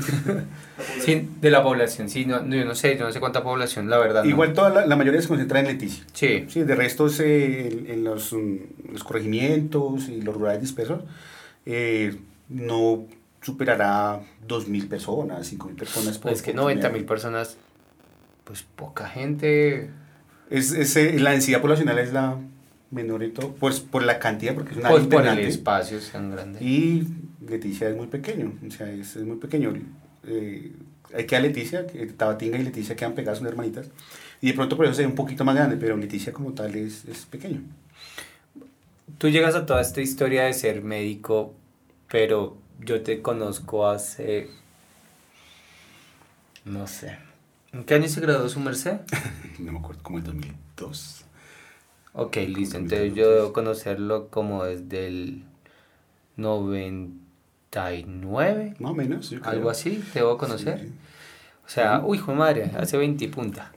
(laughs) sí, de la población, sí, no, yo no sé, yo no sé cuánta población, la verdad. Igual toda la, mayoría se concentra en Leticia. Sí. Sí, de resto en, los, mm, los, corregimientos y los rurales dispersos eh, no superará 2.000 personas, 5.000 personas. Por, es que 90.000 personas, pues poca gente. Es, es, eh, la densidad poblacional es la menor y todo, pues por la cantidad, porque es una pues por el espacio tan grande. Y Leticia es muy pequeño, o sea, es, muy pequeño. Eh, hay que a Leticia, que Tabatinga y Leticia quedan pegadas, son hermanitas, y de pronto por eso se ve un poquito más grande, pero Leticia como tal es, es pequeño. Tú llegas a toda esta historia de ser médico, pero yo te conozco hace... no sé. ¿En qué año se graduó su merced? (laughs) no me acuerdo, como el 2002. Ok, listo. Entonces yo debo conocerlo como desde el 99. Más o menos, Algo así, te debo conocer. O sea, uy, hijo de madre, hace 20 y punta.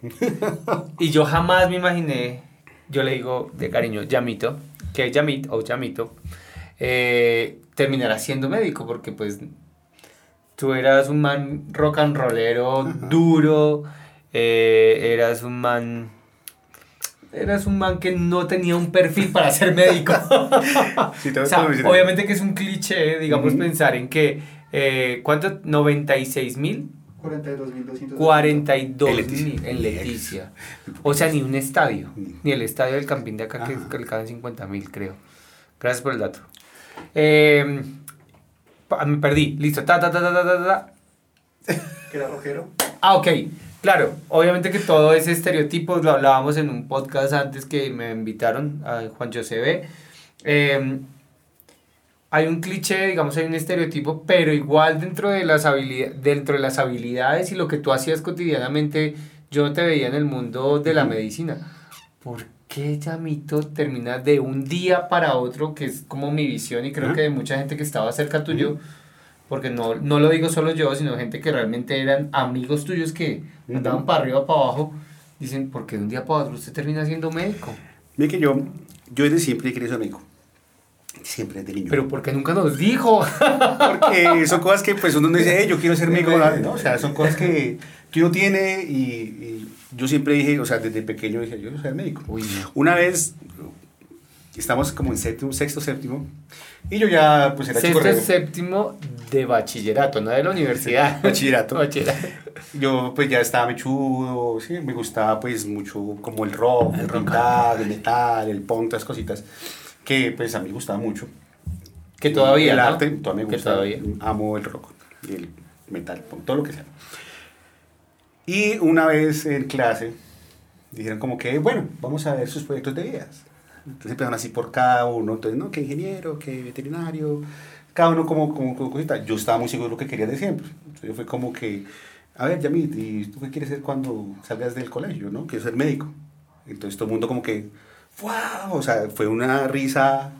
y yo jamás me imaginé, yo le digo de cariño, Yamito, que Yamit o Yamito, eh, terminará siendo médico, porque pues tú eras un man rock and rollero duro, eh, eras un man eras un man que no tenía un perfil para ser médico. (laughs) o sea, obviamente que es un cliché, digamos, pensar en que, eh, ¿cuánto? 96 mil. 42.200. 42 mil en Leticia. O sea, ni un estadio, ni el estadio del Campín de acá que, que le caben 50 mil, creo. Gracias por el dato. Eh, me perdí, listo. Ta, ta, ta, ta, ta, ta. ¿Queda rojero? Ah, ok. Claro, obviamente que todo ese estereotipo lo hablábamos en un podcast antes que me invitaron a Juan José B. Em, hay un cliché, digamos, hay un estereotipo, pero igual dentro de, las dentro de las habilidades y lo que tú hacías cotidianamente, yo te veía en el mundo de la medicina. ¿Por qué Yamito termina de un día para otro, que es como mi visión y creo que de mucha gente que estaba cerca tuyo? porque no, no lo digo solo yo, sino gente que realmente eran amigos tuyos que andaban para arriba, para abajo, dicen, ¿por qué de un día para otro usted termina siendo médico? Mire que yo, yo desde siempre quería ser médico. Siempre desde niño. Pero ¿por qué nunca nos dijo? (laughs) Porque son cosas que pues uno no dice, yo quiero ser médico, ¿no? O sea, son (laughs) cosas que, que uno tiene y, yo siempre dije, o sea, desde pequeño dije, yo ser médico. Una vez, estamos como en séptimo, sexto, séptimo, y yo ya, pues era Sexto séptimo de bachillerato, no de la universidad. (laughs) bachillerato. Yo, pues ya estaba mechudo, sí, me gustaba, pues, mucho como el rock, el, rock, el metal, el punk, todas cositas, que, pues, a mí me gustaba mucho. Que todavía, El arte, todavía me gusta. Amo el rock el metal, punk, todo lo que sea. Y una vez en clase, dijeron como que, bueno, vamos a ver sus proyectos de ideas. Entonces empezaron así por cada uno, entonces, ¿no? Que ingeniero, que veterinario, cada uno como, como, como cosita. Yo estaba muy seguro de lo que quería de siempre. Entonces yo fue como que, a ver, Yamit, ¿y tú qué quieres ser cuando salgas del colegio, no? Quiero ser médico. Entonces todo el mundo como que, ¡wow! O sea, fue una risa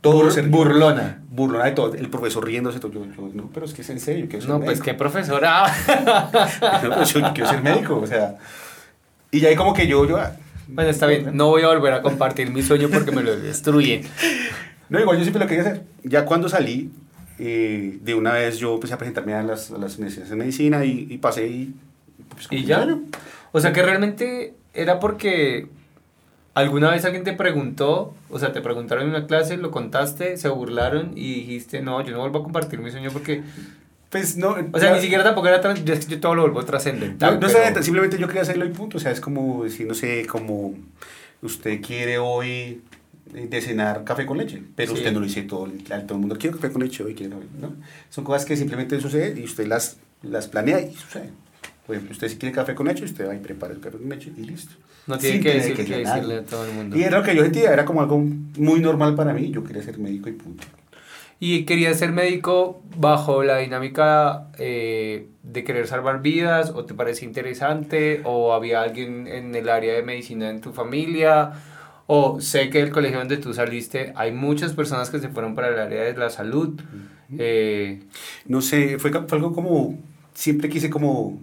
todo Bur burlona. Burlona de todo. El profesor riéndose. Todo. Yo, yo, no, pero es que es en serio. Quiero ser no, pues qué profesora. (laughs) no, pues, yo quiero ser médico. O sea. Y ya ahí como que yo, yo bueno, está bien, no voy a volver a compartir mi sueño porque me lo destruyen. (laughs) No, igual yo siempre lo quería hacer. Ya cuando salí, eh, de una vez yo empecé a presentarme a las, a las universidades de medicina y, y pasé y... Pues, ¿Y ya? O sea que realmente era porque alguna vez alguien te preguntó, o sea, te preguntaron en una clase, lo contaste, se burlaron y dijiste, no, yo no vuelvo a compartir mi sueño porque pues no. O sea, ni siquiera tampoco era trans, yo, yo todo lo vuelvo trascendental. No, no simplemente yo quería hacerlo y punto. O sea, es como decir, no sé, como usted quiere hoy eh, de cenar café con leche, pero usted no lo dice todo, todo el mundo quiere café con leche hoy, quiere, ¿no? Son cosas que simplemente suceden y usted las, las planea y sucede. Por ejemplo, usted si quiere café con leche, usted va y prepara el café con leche y listo. No tiene que, decir, que, decirle a todo el mundo. Y era lo que yo sentía, era como algo muy normal para mí, yo quería ser médico y punto. ¿Y quería ser médico bajo la dinámica eh, de querer salvar vidas? ¿O te parece interesante? ¿O había alguien en el área de medicina en tu familia? O sé que el colegio donde tú saliste hay muchas personas que se fueron para el área de la salud. Eh, no sé, fue, fue algo como, siempre quise como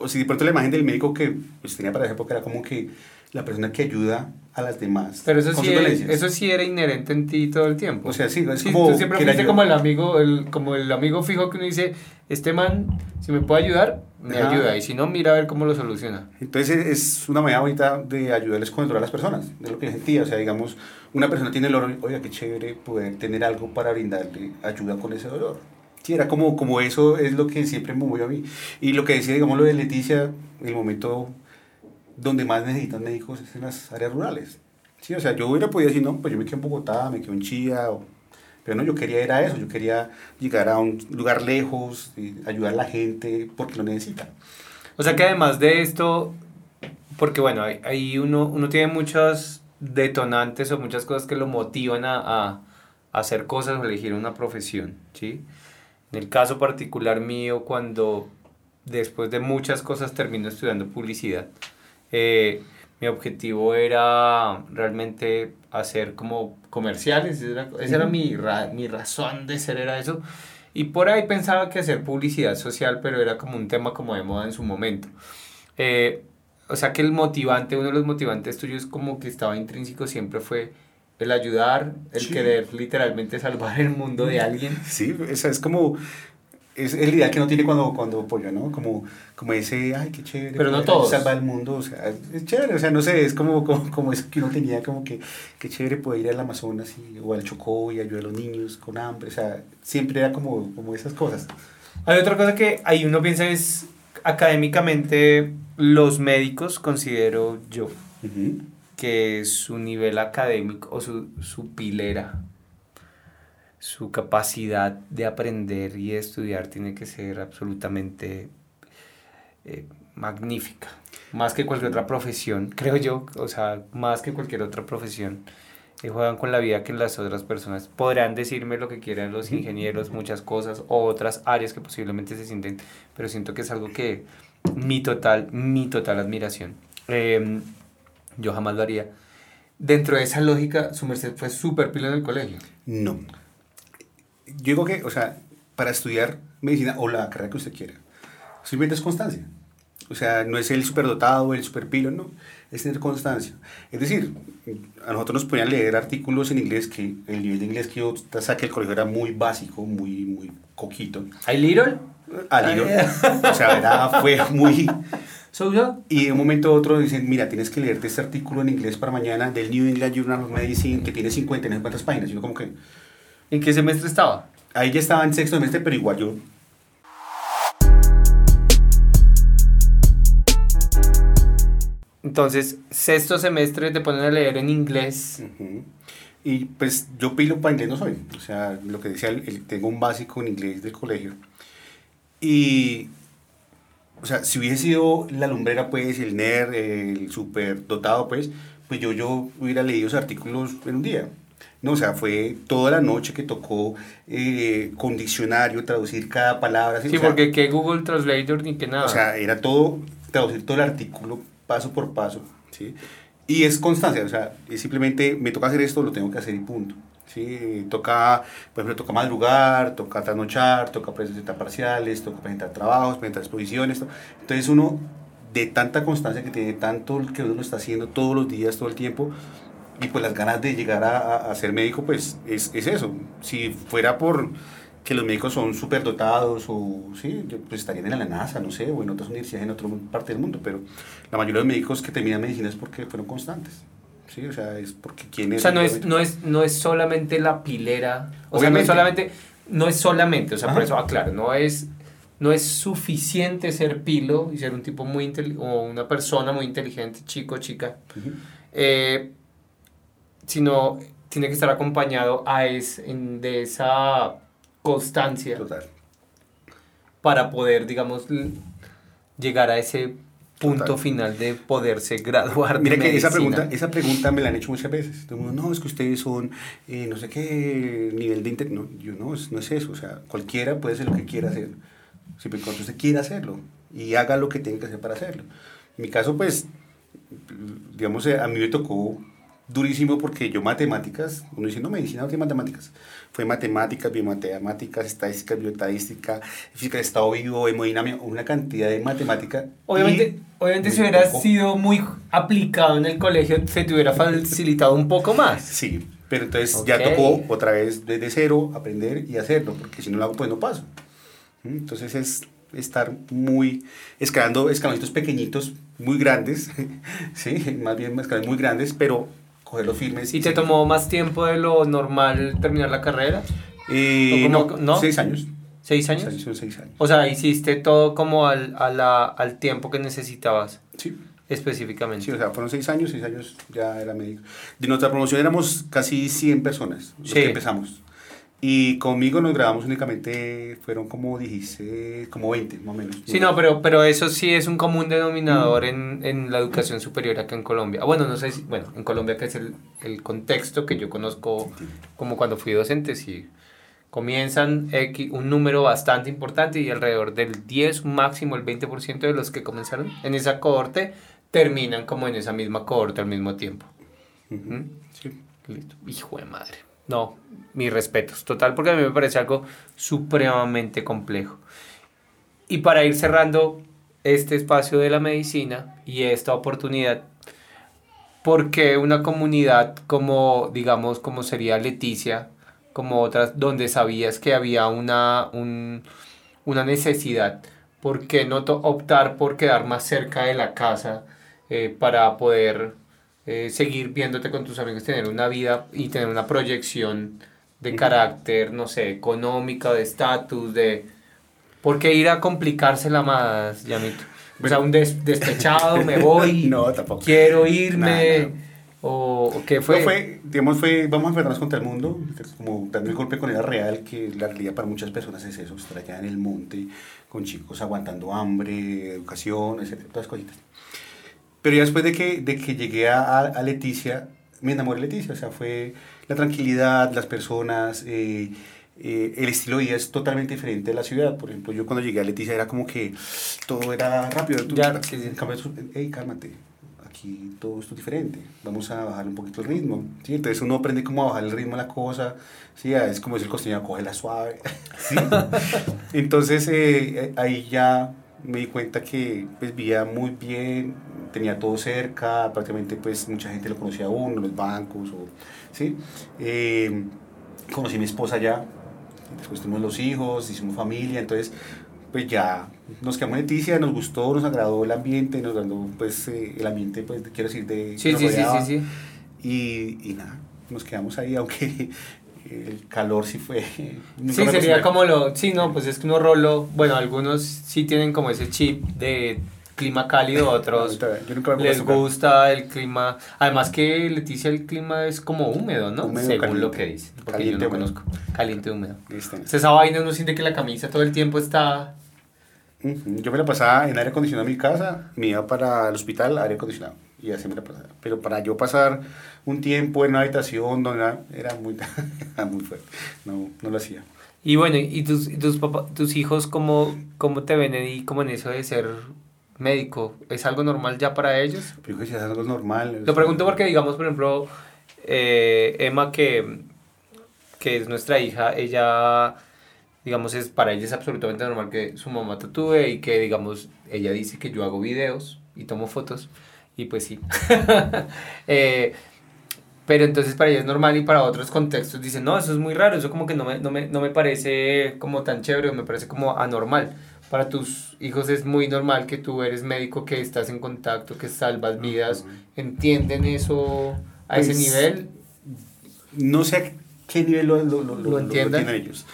o si de pronto la imagen del médico que pues, tenía para esa época era como que la persona que ayuda a las demás. Pero eso, sí era, eso sí era inherente en ti todo el tiempo. O sea, sí, es como. Tú siempre fuiste como el amigo, el, como el amigo fijo que uno dice: Este man, si me puede ayudar, me ayuda. Y si no, mira a ver cómo lo soluciona. Entonces, es una manera bonita de ayudarles a controlar a las personas, de lo que sentía. O sea, digamos, una persona tiene el dolor, oiga, qué chévere poder tener algo para brindarle ayuda con ese dolor. Sí, era como, como eso es lo que siempre me movió a mí. Y lo que decía, digamos, lo de Leticia, el momento donde más necesitan médicos es en las áreas rurales. Sí, o sea, yo hubiera podido decir, no, pues yo me quedo en Bogotá, me quedo en Chía, pero no, yo quería ir a eso, yo quería llegar a un lugar lejos, y ayudar a la gente porque lo necesita. O sea que además de esto, porque bueno, ahí uno, uno tiene muchos detonantes o muchas cosas que lo motivan a, a hacer cosas o elegir una profesión, ¿sí? En el caso particular mío, cuando después de muchas cosas termino estudiando publicidad, eh, mi objetivo era realmente hacer como comerciales, esa era, mi, mi razón de ser, era eso. Y por ahí pensaba que hacer publicidad social, pero era como un tema como de moda en su momento. Eh, o sea que el motivante, uno de los motivantes tuyos como que estaba intrínseco siempre fue el ayudar, el querer literalmente salvar el mundo de alguien. Sí, esa es como es el ideal que no tiene cuando, cuando apoya, ¿no? Como, como ese, ay, qué chévere. Pero no todos. Salvar el mundo, o sea, es chévere, o sea, no sé, es como, como, como eso que uno tenía, como que, qué chévere poder ir al Amazonas y, o al Chocó y ayudar a los niños con hambre, o sea, siempre era como, como esas cosas. Hay otra cosa que ahí uno piensa es, académicamente, los médicos, considero yo, que su nivel académico o su, su pilera, su capacidad de aprender y estudiar tiene que ser absolutamente eh, magnífica. Más que cualquier otra profesión, (laughs) creo yo, o sea, más que cualquier otra profesión. Eh, juegan con la vida que las otras personas. Podrán decirme lo que quieran los ingenieros, muchas cosas, o otras áreas que posiblemente se sienten, pero siento que es algo que mi total, mi total admiración. Em, yo jamás lo haría. Dentro de esa lógica, su merced fue súper pila en el colegio. No. Yo digo que, o sea, para estudiar medicina o la carrera que usted quiera, simplemente es constancia. O sea, no es el superdotado, el superpilo, no. Es tener constancia. Es decir, a nosotros nos ponían leer artículos en inglés que el nivel de inglés que yo saqué del colegio era muy básico, muy, muy coquito. ¿Hay little? A little. o sea, era, fue muy y de un momento a otro dicen, mira, tienes que leerte este artículo en inglés para mañana del New England Journal of Medicine que tiene 50, no sé cuántas páginas. Y como que... ¿En qué semestre estaba? Ahí ya estaba en sexto semestre, pero igual yo... Entonces, sexto semestre te ponen a leer en inglés. Y pues yo pilo para inglés no soy. O sea, lo que decía, tengo un básico en inglés del colegio. Y o sea, si hubiese sido la lumbrera, pues, el nerd, el super dotado, pues, pues yo, yo hubiera leído esos artículos en un día. No, o sea, fue toda la noche que tocó eh, con diccionario traducir cada palabra. Sí, porque que Google Translator ni que nada. O sea, era todo, traducir todo el artículo paso por paso, ¿sí? Y es constancia, o sea, es simplemente me toca hacer esto, lo tengo que hacer y punto. ¿Sí? Toca, por ejemplo, toca madrugar, toca trasnochar, toca presentar parciales, toca presentar trabajos, presentar exposiciones. Entonces uno, de tanta constancia que tiene, tanto que uno está haciendo todos los días, todo el tiempo, y pues las ganas de llegar a, a, ser médico, pues es, es, eso. Si fuera por que los médicos son súper dotados o sí, pues estarían en la NASA, no sé, o en otras universidades en otra parte del mundo, pero la mayoría de los médicos que terminan medicina es porque fueron constantes. Sí, o sea, es porque quién es. O sea, no es, no es, no es solamente la pilera. O sea, no es solamente. No es solamente, o sea, por eso aclaro, no es, no es suficiente ser pilo y ser un tipo muy inteligente o una persona muy inteligente, chico, chica. Eh, sino tiene que estar acompañado a es, en, de esa constancia. Total. Para poder, digamos, llegar a ese punto final de poderse graduar. Mira que esa pregunta, esa pregunta me la han hecho muchas veces. Todo el mundo, no, es que ustedes son eh, no sé qué nivel de internet. No, yo no, no es eso. O sea, cualquiera puede hacer lo que quiera hacer. Siempre cuando usted quiera hacerlo y haga lo que tenga que hacer para hacerlo. En mi caso, pues, digamos, a mí me tocó durísimo porque yo matemáticas, uno dice, no, medicina no tiene matemáticas. Fue matemáticas, biomatemáticas, estadística, bioestadística, física de estado vivo, hemodinámica, una cantidad de matemática. Obviamente, obviamente si hubiera sido muy aplicado en el colegio, se te hubiera facilitado un poco más. Sí, pero entonces ya tocó otra vez desde cero aprender y hacerlo, porque si no lo hago, pues no paso. Entonces es estar muy escalando escaloncitos pequeñitos, muy grandes, (laughs) sí, más bien escalones muy grandes, pero cogerlos firmes. ¿Y te tomó más tiempo de lo normal terminar la carrera? Eh, no, seis años. ¿Seis años? Seis, años. O sea, hiciste todo como al, a la, al tiempo que necesitabas. Sí. Específicamente. Sí, o sea, fueron seis años, seis años ya era médico. De nuestra promoción éramos casi 100 personas los que empezamos. Y conmigo nos grabamos únicamente, fueron como 16, como 20 más o menos. Sí, no, pero, pero eso sí es un común denominador en, en la educación superior acá en Colombia. Bueno, no sé si, bueno, en Colombia que es el, el contexto que yo conozco como cuando fui docente, sí. Comienzan un número bastante importante y alrededor del 10, máximo el 20% de los que comenzaron en esa cohorte terminan como en esa misma cohorte al mismo tiempo. ¿Mm? Sí. Listo. Hijo de madre. No, mis respetos, total, porque a mí me parece algo supremamente complejo. Y para ir cerrando este espacio de la medicina y esta oportunidad, porque una comunidad como, digamos, como sería Leticia, como otras, donde sabías que había una, una necesidad, ¿por qué no optar por quedar más cerca de la casa eh, para poder eh, seguir viéndote con tus amigos, tener una vida y tener una proyección de carácter, no sé, económica, de estatus, de... ¿Por qué ir a complicársela más, Yamito? O sea, un despechado, me (laughs) voy, no, tampoco. quiero irme, O, qué fue? fue, digamos, fue, vamos a enfrentarnos contra el mundo, como dando el golpe con la real, que la realidad para muchas personas es eso, estar allá en el monte, con chicos aguantando hambre, educación, etcétera, todas cositas. Pero ya después de que, de que llegué a, a Leticia, me enamoré de Leticia, o sea, fue la tranquilidad, las personas, eh, eh, el estilo de vida es totalmente diferente de la ciudad. Por ejemplo, yo cuando llegué a Leticia era como que todo era rápido. Tú, ya, hey, cálmate, aquí todo esto es diferente, vamos a bajar un poquito el ritmo. ¿sí? Entonces uno aprende cómo a bajar el ritmo de la cosa, ¿sí? es como decir el costeño, la suave. ¿sí? (laughs) Entonces eh, ahí ya me di cuenta que pues vivía muy bien, tenía todo cerca, prácticamente pues mucha gente lo conocía a uno, los bancos, o, ¿sí? Eh, conocí a mi esposa ya, después tuvimos los hijos, hicimos familia, entonces pues ya nos quedamos en Leticia, nos gustó, nos agradó el ambiente, nos agradó pues eh, el ambiente, pues quiero decir, de... Sí, sí, sí, sí, sí, Y, y nada, nos quedamos ahí, (laughs) aunque el calor sí fue... (laughs) Sí, sería como lo... Sí, no, pues es que uno rolo, bueno, algunos sí tienen como ese chip de clima cálido, (laughs) otros les gusta el clima. Además que Leticia el clima es como húmedo, ¿no? Según lo que dice, porque yo no conozco. Caliente húmedo. esa vaina uno siente que la camisa todo el tiempo está... Yo me la pasaba en aire acondicionado en mi casa, me iba para el hospital, aire acondicionado, y así me la pasaba. Pero para yo pasar un tiempo en una habitación donde era muy, (laughs) muy fuerte, no, no lo hacía. Y bueno, ¿y tus, tus, tus hijos cómo, cómo te ven y cómo en eso de ser médico, ¿es algo normal ya para ellos? Yo creo que es algo normal. Lo pregunto porque, digamos, por ejemplo, eh, Emma, que, que es nuestra hija, ella, digamos, es para ella es absolutamente normal que su mamá tatúe y que, digamos, ella dice que yo hago videos y tomo fotos, y pues sí. (laughs) eh, pero entonces para ella es normal y para otros contextos dicen, no, eso es muy raro, eso como que no me, no me, no me parece como tan chévere, me parece como anormal para tus hijos es muy normal que tú eres médico, que estás en contacto, que salvas vidas. ¿Entienden eso a ese pues, nivel? No sé a qué nivel lo, lo, lo, entienden ellos.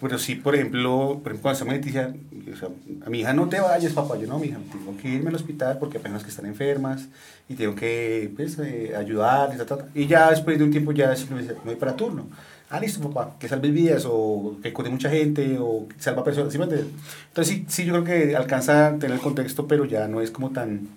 Pero sí, por ejemplo, por ejemplo cuando me decía, o sea, a mi hija no te vayas, papá, yo no, mi hija, tengo que irme al hospital porque apenas que están enfermas y tengo que pues, eh, ayudar, y, ya después de un tiempo ya me voy para turno. Ah, listo, papá, que salve vidas o que cure mucha gente o que salva personas. ¿sí Entonces sí, sí, yo creo que alcanza a tener el contexto, pero ya no es como tan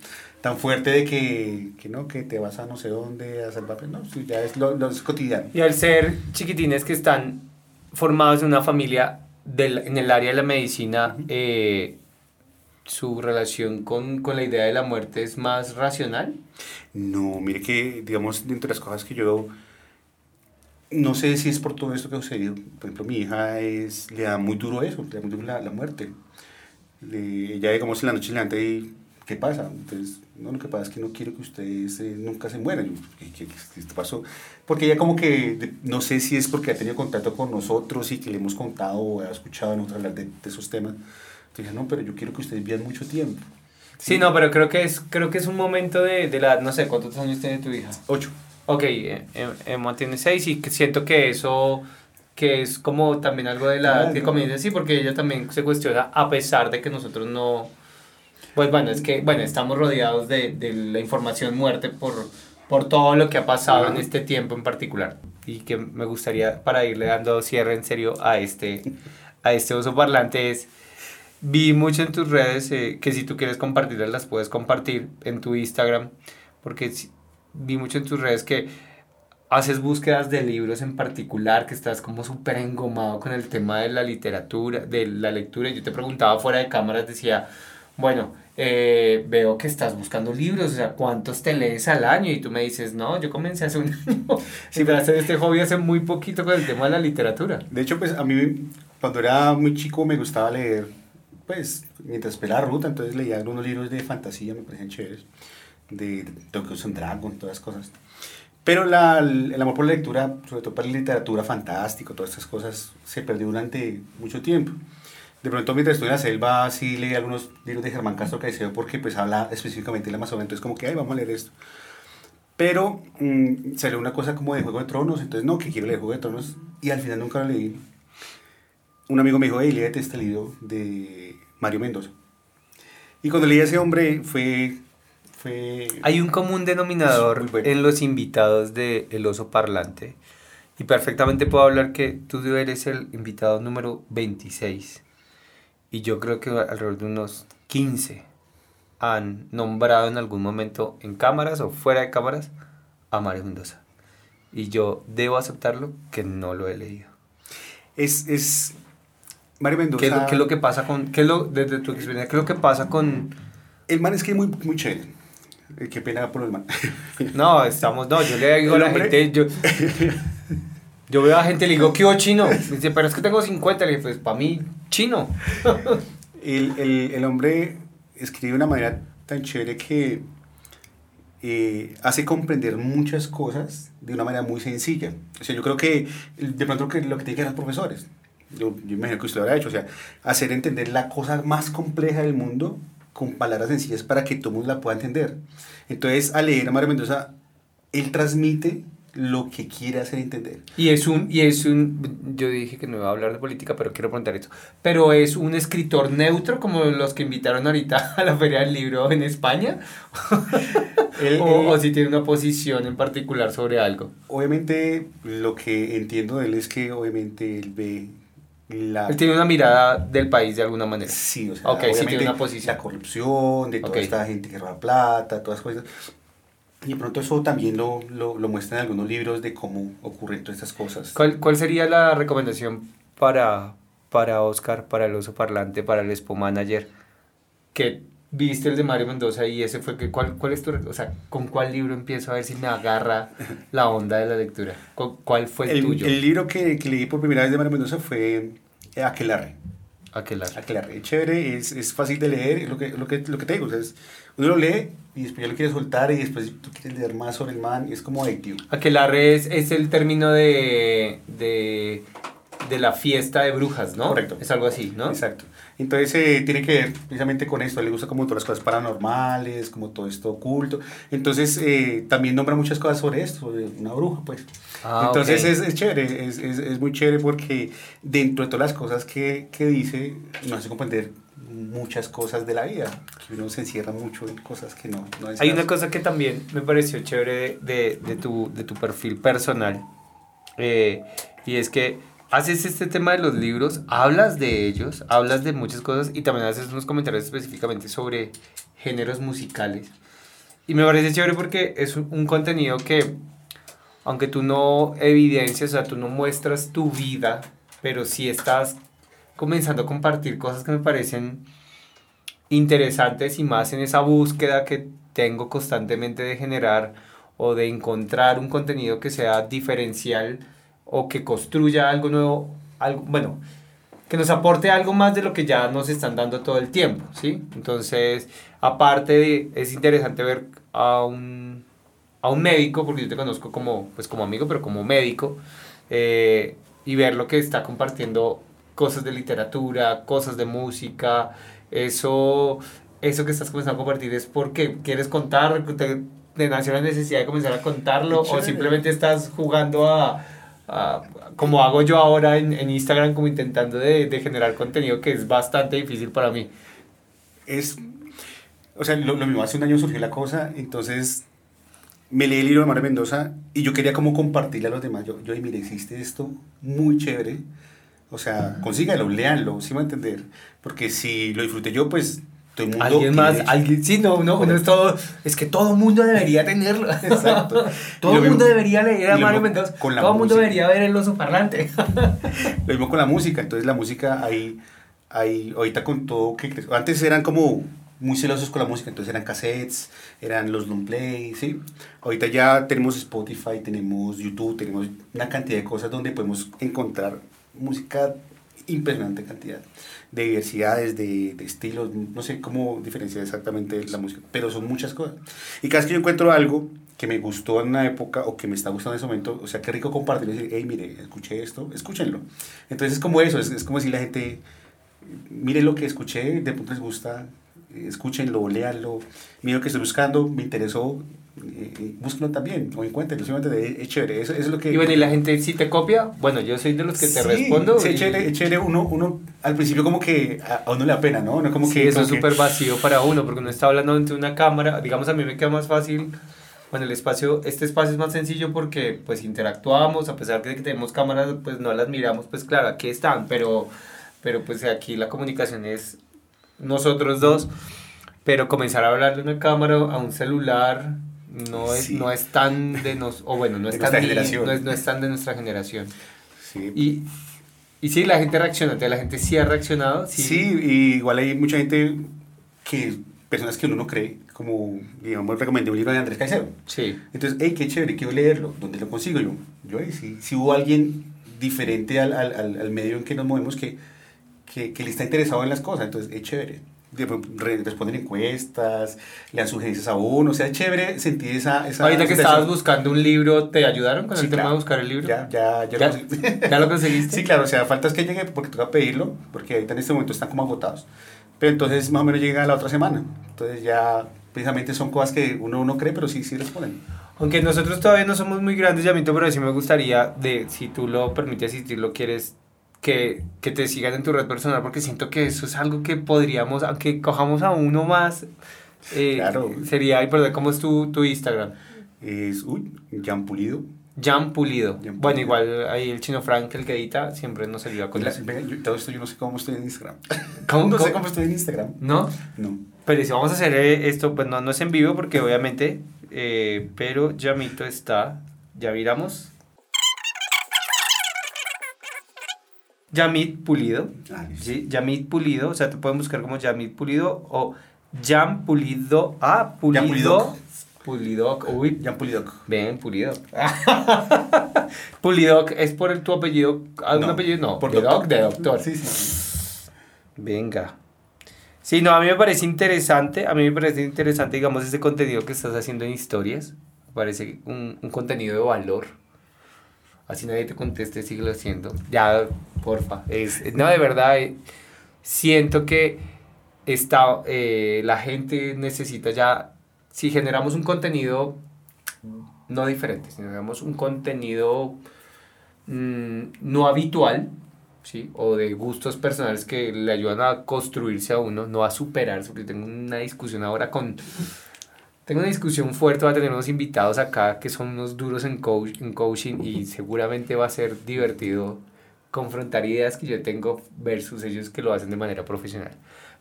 tan fuerte de que, que, no, que te vas a no sé dónde a salvar, no, ya es lo, lo es cotidiano. Y al ser chiquitines que están formados en una familia del, en el área de la medicina, eh, ¿su relación con, con, la idea de la muerte es más racional? No, mire que, digamos, entre las cosas que yo no sé si es por todo esto que ha sucedido. Por ejemplo, mi hija es, le da muy duro eso, le da muy duro la, la muerte. Le, ella, digamos, en la noche delante y ¿qué pasa? Entonces, no, lo que pasa es que no quiero que ustedes eh, nunca se mueran. ¿Qué, qué, pasó? Porque ella como que, no sé si es porque ha tenido contacto con nosotros y que le hemos contado o ha escuchado a nosotros hablar de, de, esos temas. Entonces, no, pero yo quiero que ustedes vivan mucho tiempo. Sí, no, pero creo que es, creo que es un momento de, de la, no sé, ¿cuántos años tiene tu hija? Ocho. Ok, eh, eh, Emma tiene seis y siento que eso que es como también algo de la claro, que comienza así porque ella también se cuestiona a pesar de que nosotros no pues bueno, es que, bueno, estamos rodeados de, de la información muerte por, por todo lo que ha pasado en este tiempo en particular. Y que me gustaría, para irle dando cierre en serio a este, a este oso parlante, es, vi mucho en tus redes, eh, que si tú quieres compartirlas, las puedes compartir en tu Instagram, porque vi mucho en tus redes que haces búsquedas de libros en particular, que estás como súper engomado con el tema de la literatura, de la lectura. Yo te preguntaba fuera de cámaras, decía, bueno, eh, veo que estás buscando libros, o sea, ¿cuántos te lees al año? Y tú me dices, no, yo comencé hace un (laughs) año. Sí, pero hacer este hobby hace muy poquito con el tema de la literatura. De hecho, pues a mí, cuando era muy chico, me gustaba leer, pues, mientras esperaba ruta, entonces leía algunos libros de fantasía, me parecían chéveres, de Dungeons and Dragons, todas esas cosas. Pero la, el amor por la lectura, sobre todo para la literatura fantástica, todas estas cosas, se perdió durante mucho tiempo de pronto mientras estoy en la selva sí leí algunos libros de Germán Castro Caicedo porque pues habla específicamente de la Amazonía, entonces como que, ay, vamos a leer esto. Pero mmm, salió una cosa como de Juego de Tronos, entonces no, que quiero leer Juego de Tronos, y al final nunca lo leí. Un amigo me dijo, hey, léete este libro de Mario Mendoza. Y cuando leí a ese hombre fue... fue Hay un común denominador bueno. en los invitados de El Oso Parlante, y perfectamente puedo hablar que tú eres el invitado número 26 y yo creo que alrededor de unos 15 han nombrado en algún momento en cámaras o fuera de cámaras a Mario Mendoza. Y yo debo aceptarlo que no lo he leído. Es, es Mario Mendoza... ¿Qué es, lo, ¿Qué es, lo, que pasa con... Qué es lo, desde tu experiencia, qué es lo que pasa con... El man es que es muy, muy chévere. Eh, qué pena por el man. no, estamos... No, yo le digo a la gente... Yo, (laughs) yo veo a gente y le digo, ¿qué hubo chino? Me dice, pero es que tengo 50. Le digo, pues para mí, chino. (laughs) el, el, el, hombre escribe de una manera tan chévere que eh, hace comprender muchas cosas de una manera muy sencilla. O sea, yo creo que de pronto que lo que tienen que hacer los profesores, yo, yo imagino que usted lo habrá hecho, o sea, hacer entender la cosa más compleja del mundo con palabras sencillas para que todo mundo la pueda entender. Entonces, al leer a Mario Mendoza, él transmite lo que quiere hacer entender. Y es un, y es un, yo dije que no iba a hablar de política, pero quiero preguntar esto, pero es un escritor neutro como los que invitaron ahorita (laughs) a la Feria del Libro en España, (laughs) él, o, él, o, si tiene una posición en particular sobre algo. Obviamente lo que entiendo de él es que obviamente él ve la... Él tiene una mirada del país de alguna manera. Sí, o sea, okay, sí tiene una posición. La corrupción, de toda okay. esta gente que roba plata, todas esas cosas. Y pronto eso también lo, lo, lo muestran en algunos libros de cómo ocurren todas estas cosas. ¿Cuál, cuál sería la recomendación para, para Oscar, para el oso parlante, para el Expo Manager? Que viste el de Mario Mendoza y ese fue que, ¿cuál, cuál es tu, o sea, con cuál libro empiezo a ver si me agarra la onda de la lectura? ¿Cuál fue el, el tuyo? El libro que, que, leí por primera vez de Mario Mendoza fue Aquelarre. Aquelarre. Aquelarre. Es chévere, es, es fácil de leer, es lo que, lo que, lo que te digo, o sea, es, uno lo lee y después ya lo quieres soltar y después tú quieres leer más sobre el man y es como adictivo. Aquelarre es, es el término de, de, de la fiesta de brujas, ¿no? Correcto. Es algo así, ¿no? Exacto. Entonces eh, tiene que ver precisamente con esto, le gusta como todas las cosas paranormales, como todo esto oculto. Entonces eh, también nombra muchas cosas sobre esto, sobre una bruja, pues. Ah, Entonces es, es, chévere, es, es, es, muy chévere porque dentro de todas las cosas que, que dice, nos hace comprender muchas cosas de la vida, que uno se encierra mucho en cosas que no, no Hay una cosa que también me pareció chévere de, de, tu, de tu perfil personal, eh, y es que haces este tema de los libros, hablas de ellos, hablas de muchas cosas y también haces unos comentarios específicamente sobre géneros musicales. Y me parece chévere porque es un contenido que, aunque tú no evidencias, o sea, tú no muestras tu vida, pero sí estás comenzando a compartir cosas que me parecen interesantes y más en esa búsqueda que tengo constantemente de generar o de encontrar un contenido que sea diferencial o que construya algo nuevo, algo, bueno, que nos aporte algo más de lo que ya nos están dando todo el tiempo, ¿sí? Entonces, aparte de, es interesante ver a un, a un médico, porque yo te conozco como, pues como amigo, pero como médico, eh, y ver lo que está compartiendo cosas de literatura, cosas de música, eso, eso que estás comenzando a compartir es porque quieres contar, te, te nació la necesidad de comenzar a contarlo, o simplemente estás jugando a como hago yo ahora en, en Instagram, como intentando de, de, generar contenido que es bastante difícil para mí. Es, o sea, lo, lo, mismo, hace un año surgió la cosa, entonces me leí el libro de Mario Mendoza y yo quería como compartirle a los demás. Yo, yo mire, existe esto muy chévere. O sea, consígalo, léanlo, ¿sí va a entender? Porque si lo disfruté yo, pues alguien más, alguien, sí, no, no, no es todo, es que todo el mundo debería tenerlo. (laughs) Exacto. todo el mundo debería leer a Mario Mendoza. todo el mundo debería ver el oso parlante. (laughs) lo mismo con la música, entonces la música ahí, ahí ahorita con todo que antes eran como muy celosos con la música, entonces eran cassettes, eran los long play, ¿sí? Ahorita ya tenemos Spotify, tenemos YouTube, tenemos una cantidad de cosas donde podemos encontrar música impresionante cantidad de diversidades, de, de, estilos, no sé cómo diferenciar exactamente la música, pero son muchas cosas. Y cada vez que yo encuentro algo que me gustó en una época o que me está gustando en ese momento, o sea, qué rico compartirlo y decir, hey, mire, escuché esto, escúchenlo. Entonces es como eso, es, es como si la gente, mire lo que escuché, de pronto les gusta, escúchenlo, léanlo, mire lo que estoy buscando, me interesó, eh, búsquenlo también o encuéntrenlo, simplemente es chévere, eso, es lo que... Y bueno, ¿y la gente si te copia? Bueno, yo soy de los que te respondo. Sí, es chévere, chévere, uno, uno al principio como que a, uno le da pena, ¿no? como que, eso es súper vacío para uno, porque uno está hablando ante una cámara, digamos a mí me queda más fácil... Bueno, el espacio, este espacio es más sencillo porque pues interactuamos, a pesar de que tenemos cámaras, pues no las miramos, pues claro, aquí están, pero, pero pues aquí la comunicación es nosotros dos, pero comenzar a hablar de una cámara a un celular no es, no es tan de nos, o bueno, no es, tan, no es, no es tan de nuestra generación. Sí. Y, y sí, la gente reacciona, la gente sí ha reaccionado. Sí, sí y igual hay mucha gente que, personas que uno no cree, como, digamos, recomendé un libro de Andrés Caicedo. Sí. Entonces, hey, qué chévere, quiero leerlo, ¿dónde lo consigo yo? Yo, si, si hubo alguien diferente al, al, al, medio en que nos movemos que, que, que le está interesado en las cosas, entonces, es chévere responden encuestas, le dan sugerencias a uno, o sea, es chévere sentir esa... esa Ahorita que estabas buscando un libro, ¿te ayudaron con el tema de buscar el libro? Ya, ya, ya, ¿Ya, (laughs) ¿Ya lo conseguiste? sí, claro, o sea, falta es que llegue porque toca pedirlo, porque ahorita en este momento están como agotados. Pero entonces más o menos llega la otra semana. Entonces ya precisamente son cosas que uno no cree, pero sí, sí responden. Aunque nosotros todavía no somos muy grandes, Yamito, pero sí me gustaría, de, si tú lo permites, si tú lo quieres que, que, te sigan en tu red personal, porque siento que eso es algo que podríamos, aunque cojamos a uno más, eh, claro. sería. ¿Cómo es tu, tu Instagram? Es, uy, Jan Pulido. Jan Pulido. Bueno, igual ahí el chino Frank, el que edita, siempre nos ayuda con eso. Yo, todo esto yo no sé cómo estoy en Instagram. (laughs) ¿Cómo? no sé cómo estoy en Instagram. ¿No? No. Pero si vamos a hacer eh, esto, pues no, no es en vivo, porque obviamente, eh, pero Yamito está, ya miramos. Yamit Pulido. Ah, ¿sí? Yamit Pulido, o sea, te pueden buscar como Yamit Pulido o Jam Pulido. Ah, Pulido. Pulidoc, uy. Jan Pulidoc. Ven, Pulidoc. (laughs) Pulidoc, ¿es por el, tu apellido? ¿Algún apellido? No, por de doctor. de doctor. Sí, sí. Venga. Sí, no, a mí me parece interesante, a mí me parece interesante, digamos, ese contenido que estás haciendo en historias. Me parece un, un contenido de valor así nadie te conteste, síguelo haciendo. Ya, porfa. Es, no, de verdad, eh, siento que está, eh, la gente necesita ya, si generamos un contenido no diferente, si generamos un contenido mm, no habitual, ¿sí? o de gustos personales que le ayudan a construirse a uno, no a superarse, porque tengo una discusión ahora con... Tengo una discusión fuerte, va a tener unos invitados acá que son unos duros en, coach, en coaching y seguramente va a ser divertido confrontar ideas que yo tengo versus ellos que lo hacen de manera profesional.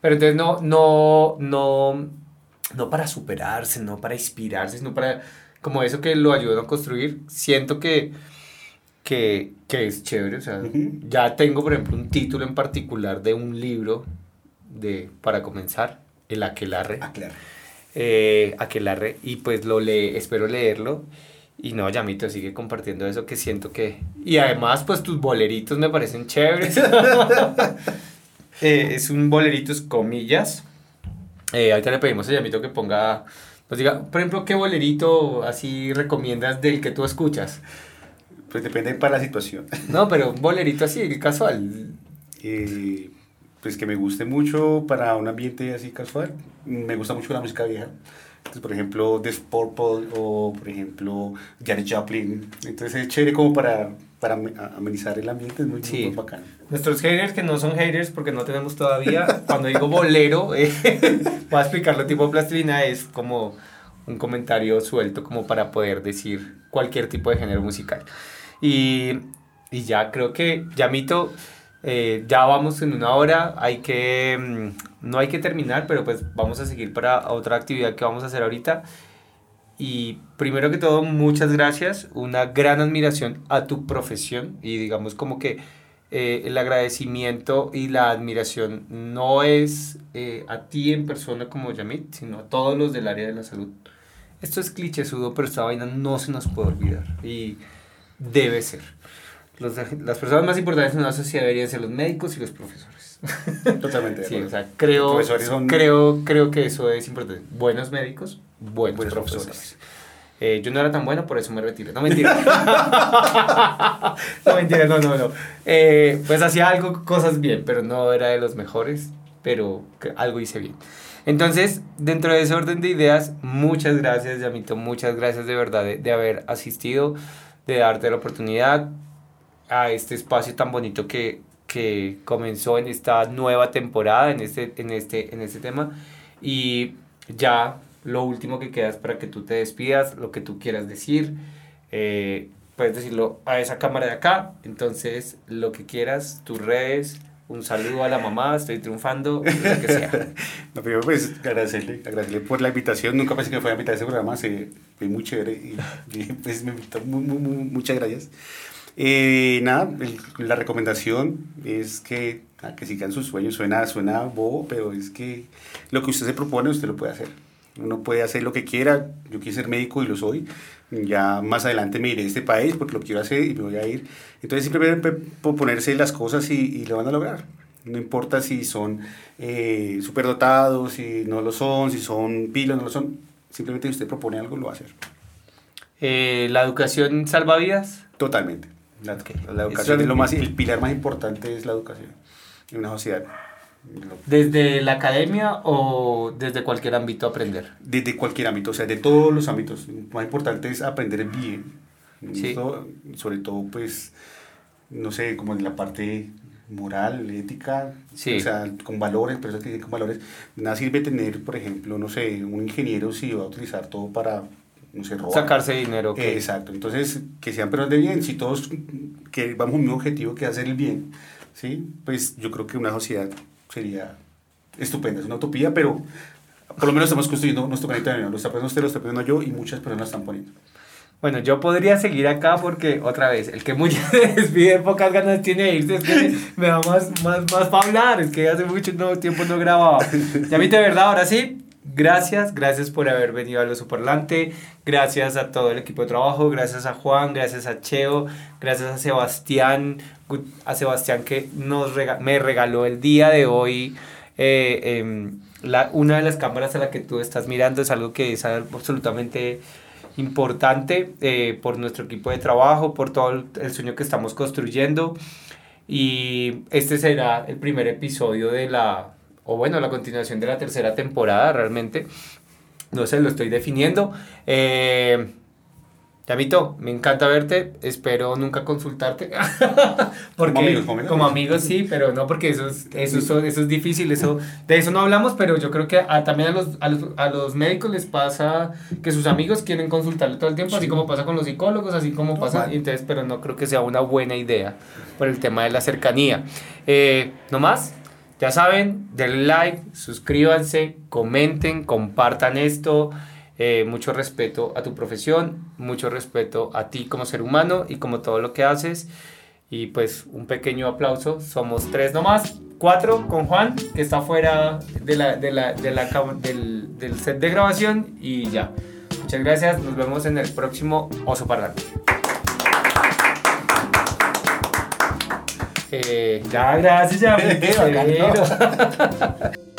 Pero entonces no, no, no, no para superarse, no para inspirarse, sino para como eso que lo ayuda a construir. Siento que, que, que es chévere. O sea, ya tengo, por ejemplo, un título en particular de un libro de, para comenzar, El Aquelarre. Aquelarre. Eh, Aquelarre. Y pues lo le, espero leerlo. Y no, Yamito sigue compartiendo eso que siento que... Y además, pues tus boleritos me parecen chéveres. (laughs) Eh, es un boleritos comillas. Eh, ahorita le pedimos a Yamito que ponga... Pues diga, por ejemplo, ¿qué bolerito así recomiendas del que tú escuchas? Pues depende para la situación. No, pero un bolerito así, casual. Eh, pues que me guste mucho para un ambiente así casual. Me gusta mucho la música vieja. Entonces, por ejemplo, The Purple o, por ejemplo, Janet Joplin. Entonces es chévere como para, para amenizar el ambiente, es muy, sí. muy bacano. Nuestros haters, que no son haters porque no tenemos todavía, (laughs) cuando digo bolero, (laughs) eh, voy a explicarlo tipo plastilina, es como un comentario suelto como para poder decir cualquier tipo de género musical. Y, y ya creo que, ya mito eh, ya vamos en una hora, hay que, mm, no hay que terminar, pero pues vamos a seguir para otra actividad que vamos a hacer ahorita. Y primero que todo, muchas gracias, una gran admiración a tu profesión y digamos como que eh, el agradecimiento y la admiración no es eh, a ti en persona como Yamit, sino a todos los del área de la salud. Esto es clichésudo, pero esta vaina no se nos puede olvidar y debe ser los, las personas más importantes en una sociedad deberían ser los médicos y los profesores. (laughs) Totalmente. sí, o sea, creo, creo, creo que eso es importante. Buenos médicos, buenos, profesores. Eh, yo no era tan bueno, por eso me retiré. No mentira. (laughs) no mentira, no, no, no. Eh, pues hacía algo, cosas bien, pero no era de los mejores, pero algo hice bien. Entonces, dentro de ese orden de ideas, muchas gracias, Yamito, muchas gracias de verdad de, de haber asistido, de darte la oportunidad a este espacio tan bonito que, que comenzó en esta nueva temporada, en este, en, este, en este tema. Y ya lo último que queda es para que tú te despidas, lo que tú quieras decir. Eh, puedes decirlo a esa cámara de acá. Entonces, lo que quieras, tus redes, un saludo a la mamá, estoy triunfando, lo que sea. (laughs) no, primero pues agradecerle, agradecerle por la invitación, nunca pensé que fuera a invitar a ese programa, se, fue muy chévere y, pues me invitó, muy, muy, muchas gracias. Eh, nada, la recomendación es que, ah, que sigan sus sueños. Suena, suena bobo, pero es que lo que usted se propone, usted lo puede hacer. Uno puede hacer lo que quiera. Yo quiero ser médico y lo soy. Ya más adelante me iré a este país porque lo quiero hacer y me voy a ir. Entonces simplemente proponerse las cosas y, y lo van a lograr. No importa si son eh, superdotados, si no lo son, si son pilos, no lo son. Simplemente si usted propone algo, lo va a hacer. Eh, ¿La educación salva vidas? Totalmente. La, educación es lo más, el pilar más importante es la educación en una sociedad. ¿Desde la academia o desde cualquier ámbito aprender? Desde cualquier ámbito, o sea, de todos los ámbitos. Lo más importante es aprender bien. Sí. sobre todo, pues, no sé, como en la parte moral, ética, sí. o sea, con valores, personas que con valores. Nada sirve tener, por ejemplo, no sé, un ingeniero si va a utilizar todo para Sacarse dinero. exacto. Entonces, que sean personas de bien. Si todos que vamos a un mismo objetivo que es hacer el bien, ¿sí? Pues yo creo que una sociedad sería estupenda. Es una utopía, pero por lo menos estamos construyendo nuestro planeta de Lo está poniendo usted, lo está poniendo yo y muchas personas lo están poniendo. Bueno, yo podría seguir acá porque, otra vez, el que se (laughs) despide, pocas ganas tiene de irse, es que me da más, más, más para hablar, es que hace mucho tiempo no grababa. Ya viste, de verdad, ahora sí, Gracias, gracias por haber venido a Lo Superlante, gracias a todo el equipo de trabajo, gracias a Juan, gracias a Cheo, gracias a Sebastián, a Sebastián que nos me regaló el día de hoy eh, em, la, una de las cámaras a la que tú estás mirando, es algo que es absolutamente importante eh, por nuestro equipo de trabajo, por todo el sueño que estamos construyendo. Y este será el primer episodio de la, o bueno, la continuación de la tercera temporada realmente. No sé, lo estoy definiendo. Eh, Yamito, me encanta verte, espero nunca consultarte. (laughs) porque, como amigos, como amigos. sí, pero no porque eso es, eso, eso es difícil, eso, de eso no hablamos, pero yo creo que también a los, a, los, a los médicos les pasa que sus amigos quieren consultarle todo el tiempo, así como pasa con los psicólogos, así como pasa, entonces, pero no creo que sea una buena idea por el tema de la cercanía. Eh, ¿No más? Ya saben, denle like, suscríbanse, comenten, compartan esto. Eh, mucho respeto a tu profesión, mucho respeto a ti como ser humano y como todo lo que haces. Y pues un pequeño aplauso. Somos tres nomás, cuatro con Juan, que está fuera de la, de la, de la, del, del set de grabación. Y ya. Muchas gracias. Nos vemos en el próximo Oso Parlante. Eh, ya, gracias, ya. (laughs) (laughs)